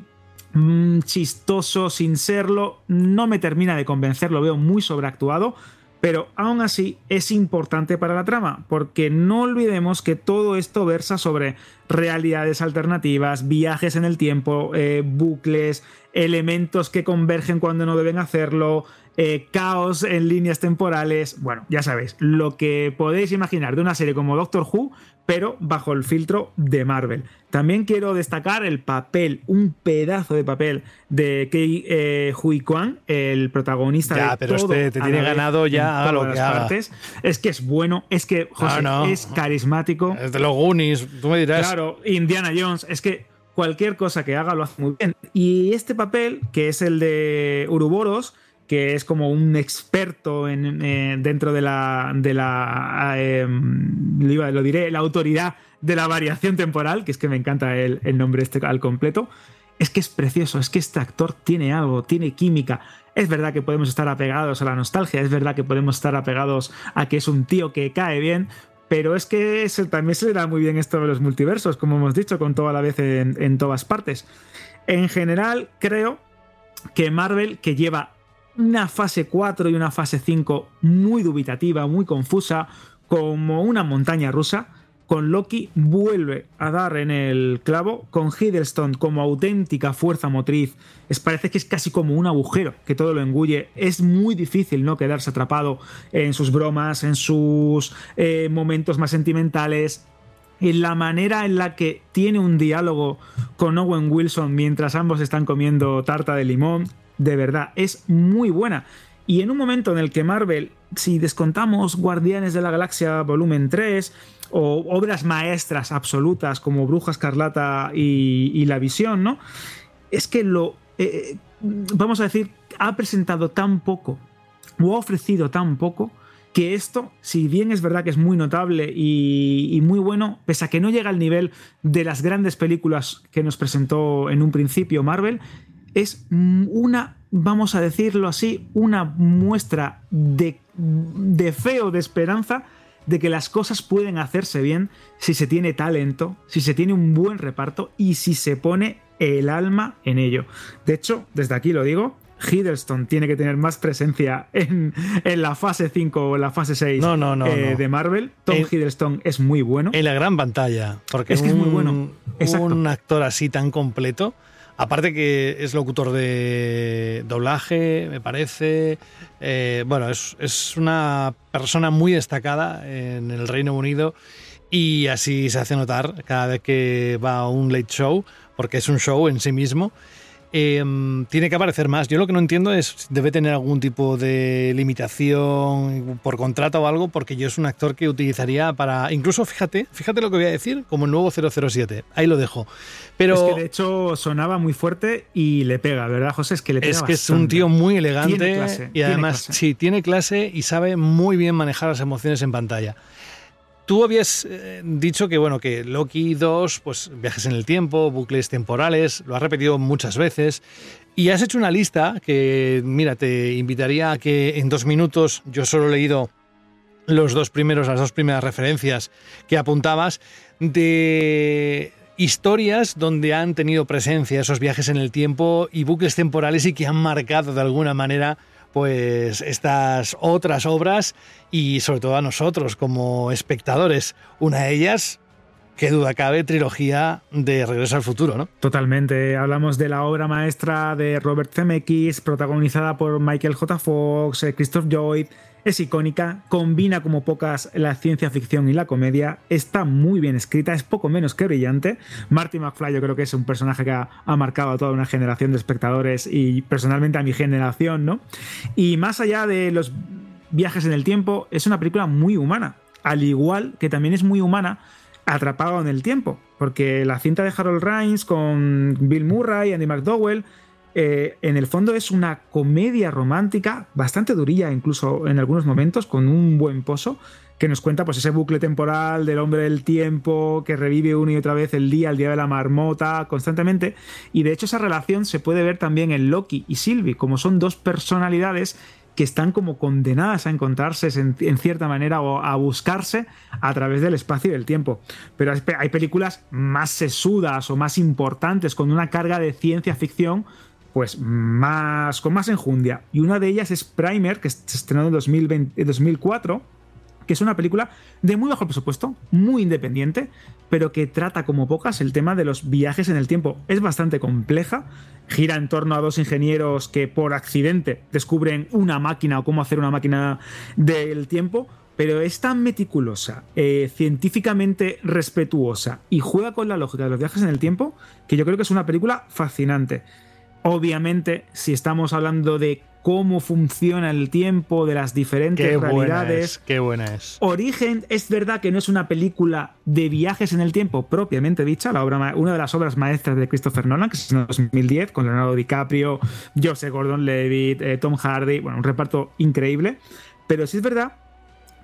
mm, chistoso sin serlo. No me termina de convencer, lo veo muy sobreactuado. Pero aún así es importante para la trama, porque no olvidemos que todo esto versa sobre realidades alternativas, viajes en el tiempo, eh, bucles, elementos que convergen cuando no deben hacerlo, eh, caos en líneas temporales. Bueno, ya sabéis, lo que podéis imaginar de una serie como Doctor Who, pero bajo el filtro de Marvel. También quiero destacar el papel, un pedazo de papel de Kei eh, Hui Kwan, el protagonista ya, de pero todo este te tiene ganado ya haga lo que haga. Partes. Es que es bueno, es que José, es carismático. Es de los Goonies, tú me dirás. Claro, Indiana Jones, es que cualquier cosa que haga lo hace muy bien. Y este papel, que es el de Uruboros, que es como un experto en, eh, dentro de la, de la em, lo diré, la autoridad de la variación temporal, que es que me encanta el, el, nombre este al completo, es que es precioso, es que este actor tiene algo, tiene química. Es verdad que podemos estar apegados a la nostalgia, es verdad que podemos estar apegados a que es un tío que cae bien, pero es que también se le da muy bien esto de los multiversos, como hemos dicho, con toda la vez en, en todas partes. En general, creo que Marvel, que lleva una fase 4 y una fase 5 muy dubitativa, muy confusa, como una montaña rusa. Con Loki vuelve a dar en el clavo, con Hiddleston como auténtica fuerza motriz, es, parece que es casi como un agujero que todo lo engulle. Es muy difícil no quedarse atrapado en sus bromas, en sus eh, momentos más sentimentales, en la manera en la que tiene un diálogo con Owen Wilson mientras ambos están comiendo tarta de limón de verdad, es muy buena. Y en un momento en el que Marvel, si descontamos Guardianes de la Galaxia volumen 3 o obras maestras absolutas como Bruja Escarlata y, La Visión, ¿no? Es que lo, eh, vamos a decir, ha presentado tan poco o ha ofrecido tan poco que esto, si bien es verdad que es muy notable y, muy bueno, pese a que no llega al nivel de las grandes películas que nos presentó en un principio Marvel, es una, vamos a decirlo así, una muestra de, de fe o de esperanza de que las cosas pueden hacerse bien si se tiene talento, si se tiene un buen reparto y si se pone el alma en ello. De hecho, desde aquí lo digo, Hiddleston tiene que tener más presencia en, la fase 5 o la fase 6 eh, de Marvel. Tom Hiddleston es muy bueno. En la gran pantalla. Porque es que es muy bueno. Un actor así tan completo Aparte que es locutor de doblaje, me parece. Eh, bueno, es, una persona muy destacada en el Reino Unido y así se hace notar cada vez que va a un late show, porque es un show en sí mismo Em, tiene que aparecer más. Yo lo que no entiendo es, debe tener algún tipo de limitación por contrato o algo, porque yo es un actor que utilizaría para, incluso fíjate, fíjate lo que voy a decir, como el nuevo 007. Ahí lo dejo. Pero es que de hecho sonaba muy fuerte y le pega, ¿verdad, José? Es que le pega. Es que es un tío muy elegante y además sí tiene clase y sabe muy bien manejar las emociones en pantalla. Tú habías eh, dicho que bueno que Loki 2, pues viajes en el tiempo, bucles temporales, lo has repetido muchas veces y has hecho una lista que, mira, te invitaría a que en dos minutos, yo solo he leído los dos primeros, las dos primeras referencias que apuntabas de historias donde han tenido presencia esos viajes en el tiempo y bucles temporales y que han marcado de alguna manera pues estas otras obras y sobre todo a nosotros como espectadores. Una de ellas, qué duda cabe, trilogía de Regreso al Futuro, ¿no? Totalmente. Hablamos de la obra maestra de Robert Zemeckis, protagonizada por Michael J. Fox, eh, Christoph Lloyd, es icónica, combina como pocas la ciencia ficción y la comedia, está muy bien escrita, es poco menos que brillante. Marty McFly yo creo que es un personaje que ha, marcado a toda una generación de espectadores y personalmente a mi generación, ¿no? Y más allá de los viajes en el tiempo, es una película muy humana, al igual que también es muy humana atrapado en el tiempo, porque la cinta de Harold Raines con Bill Murray, Andy McDowell, eh, en el fondo es una comedia romántica, bastante durilla incluso en algunos momentos, con un buen pozo, que nos cuenta pues ese bucle temporal del hombre del tiempo que revive una y otra vez el día, el día de la marmota, constantemente. Y de hecho esa relación se puede ver también en Loki y Sylvie, como son dos personalidades que están como condenadas a encontrarse en, cierta manera o a buscarse a través del espacio y del tiempo. Pero hay películas más sesudas o más importantes con una carga de ciencia ficción pues más con más enjundia. Y una de ellas es Primer, que se estrenó en 2020, 2004, que es una película de muy bajo presupuesto, muy independiente, pero que trata como pocas el tema de los viajes en el tiempo. Es bastante compleja, gira en torno a dos ingenieros que por accidente descubren una máquina o cómo hacer una máquina del tiempo, pero es tan meticulosa, eh, científicamente respetuosa y juega con la lógica de los viajes en el tiempo que yo creo que es una película fascinante. Obviamente, si estamos hablando de cómo funciona el tiempo, de las diferentes qué realidades. qué buena es. Origen es verdad que no es una película de viajes en el tiempo propiamente dicha, la obra, una de las obras maestras de Christopher Nolan, que es en 2010, con Leonardo DiCaprio, Joseph Gordon-Levitt, eh, Tom Hardy, bueno, un reparto increíble. Pero sí es verdad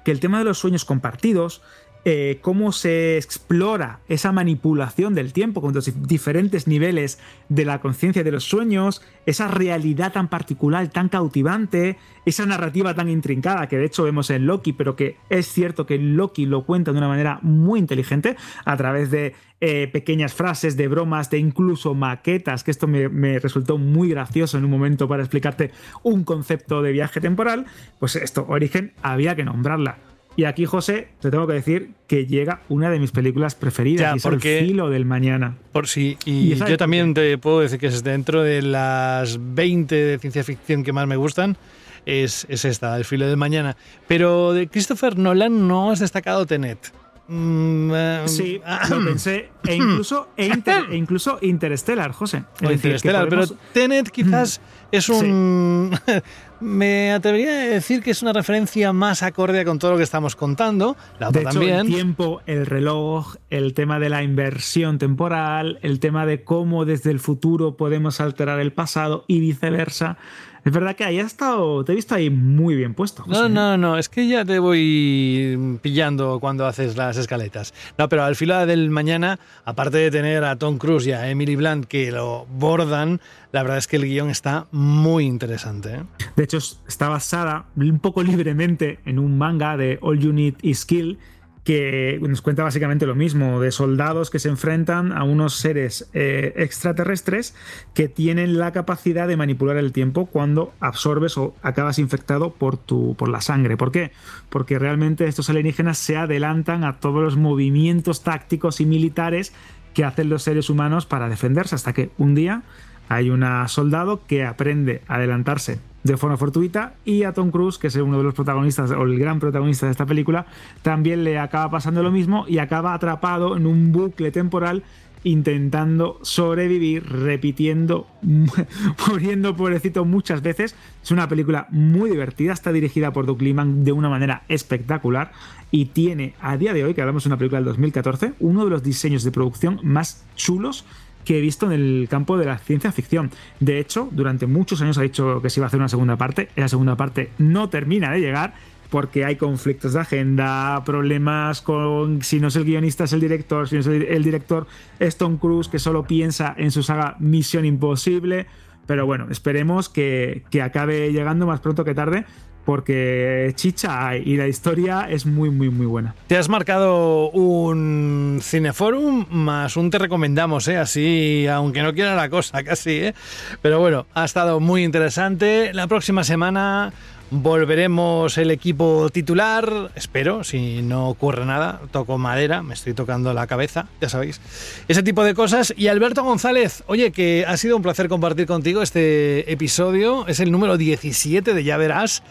que el tema de los sueños compartidos, eh, cómo se explora esa manipulación del tiempo con los diferentes niveles de la conciencia de los sueños, esa realidad tan particular, tan cautivante, esa narrativa tan intrincada que de hecho vemos en Loki, pero que es cierto que Loki lo cuenta de una manera muy inteligente a través de eh, pequeñas frases, de bromas, de incluso maquetas, que esto me, me, resultó muy gracioso en un momento para explicarte un concepto de viaje temporal, pues esto, Origen, había que nombrarla. Y aquí, José, te tengo que decir que llega una de mis películas preferidas, ya, porque, El filo del mañana. Por sí, y, yo también te puedo decir que es dentro de las 20 de ciencia ficción que más me gustan. Es, es esta, El filo del mañana. Pero de Christopher Nolan no has destacado Tenet. Mm, eh, sí, lo pensé. E incluso, e, e incluso Interstellar, José. Interstellar, pero Tenet quizás mm. es un. Me atrevería a decir que es una referencia más acorde con todo lo que estamos contando. La de hecho, también. El tiempo, el reloj, el tema de la inversión temporal, el tema de cómo desde el futuro podemos alterar el pasado y viceversa. Es verdad que ahí has estado, te he visto ahí muy bien puesto. No, no, no, es que ya te voy pillando cuando haces las escaletas. No, pero al filo del mañana, aparte de tener a Tom Cruise y a Emily Blunt que lo bordan, la verdad es que el guion está muy interesante. ¿eh? De hecho, está basada un poco libremente en un manga de All You Need Is Kill que nos cuenta básicamente lo mismo, de soldados que se enfrentan a unos seres eh, extraterrestres que tienen la capacidad de manipular el tiempo cuando absorbes o acabas infectado por, tu, por la sangre. ¿Por qué? Porque realmente estos alienígenas se adelantan a todos los movimientos tácticos y militares que hacen los seres humanos para defenderse, hasta que un día hay un soldado que aprende a adelantarse de forma fortuita y a Tom Cruise, que es uno de los protagonistas o el gran protagonista de esta película, también le acaba pasando lo mismo y acaba atrapado en un bucle temporal intentando sobrevivir, repitiendo, muriendo pobrecito muchas veces. Es una película muy divertida, está dirigida por Doug Liman de una manera espectacular y tiene a día de hoy, que hablamos de una película del 2014, uno de los diseños de producción más chulos que he visto en el campo de la ciencia ficción. De hecho, durante muchos años ha dicho que se iba a hacer una segunda parte. Esa segunda parte no termina de llegar porque hay conflictos de agenda, problemas con si no es el guionista es el director, si no es el, el director es Tom Cruise que solo piensa en su saga Misión Imposible. Pero bueno, esperemos que, que acabe llegando más pronto que tarde porque chicha y la historia es muy, muy, muy buena. Te has marcado un cineforum más un te recomendamos, ¿eh? así, aunque no quiera la cosa, casi. ¿eh? Pero bueno, ha estado muy interesante. La próxima semana Volveremos el equipo titular, espero, si no ocurre nada, toco madera, me estoy tocando la cabeza, ya sabéis. Ese tipo de cosas. Y Alberto González, oye, que ha sido un placer compartir contigo este episodio, es el número 17 de Ya Verás,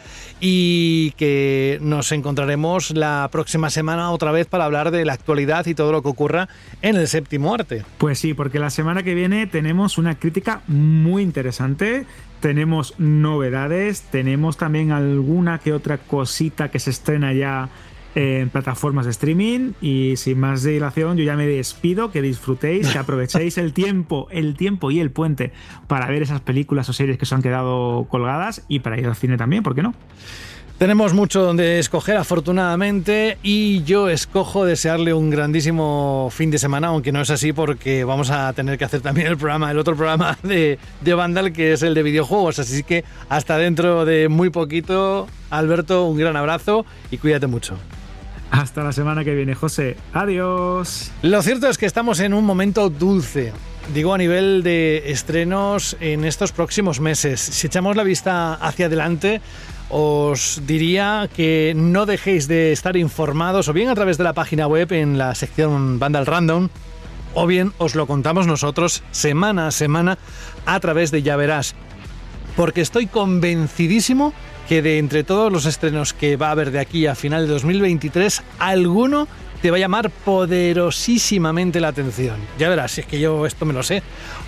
y que nos encontraremos la próxima semana otra vez para hablar de la actualidad y todo lo que ocurra en el séptimo arte. Pues sí, porque la semana que viene tenemos una crítica muy interesante tenemos novedades, tenemos también alguna que otra cosita que se estrena ya en plataformas de streaming y sin más dilación yo ya me despido, que disfrutéis, que aprovechéis el tiempo, el tiempo y el puente para ver esas películas o series que se han quedado colgadas y para ir al cine también, ¿por qué no? Tenemos mucho donde escoger, afortunadamente, y yo escojo desearle un grandísimo fin de semana, aunque no es así porque vamos a tener que hacer también el programa, el otro programa de, de Vandal, que es el de videojuegos. Así que hasta dentro de muy poquito, Alberto, un gran abrazo y cuídate mucho. Hasta la semana que viene, José. Adiós. Lo cierto es que estamos en un momento dulce. Digo a nivel de estrenos en estos próximos meses. Si echamos la vista hacia adelante, os diría que no dejéis de estar informados o bien a través de la página web en la sección Vandal Random o bien os lo contamos nosotros semana a semana a través de Ya Verás. Porque estoy convencidísimo que de entre todos los estrenos que va a haber de aquí a final de 2023, alguno te va a llamar poderosísimamente la atención. Ya verás, si es que yo esto me lo sé.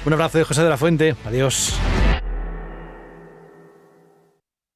Un abrazo de José de la Fuente. Adiós.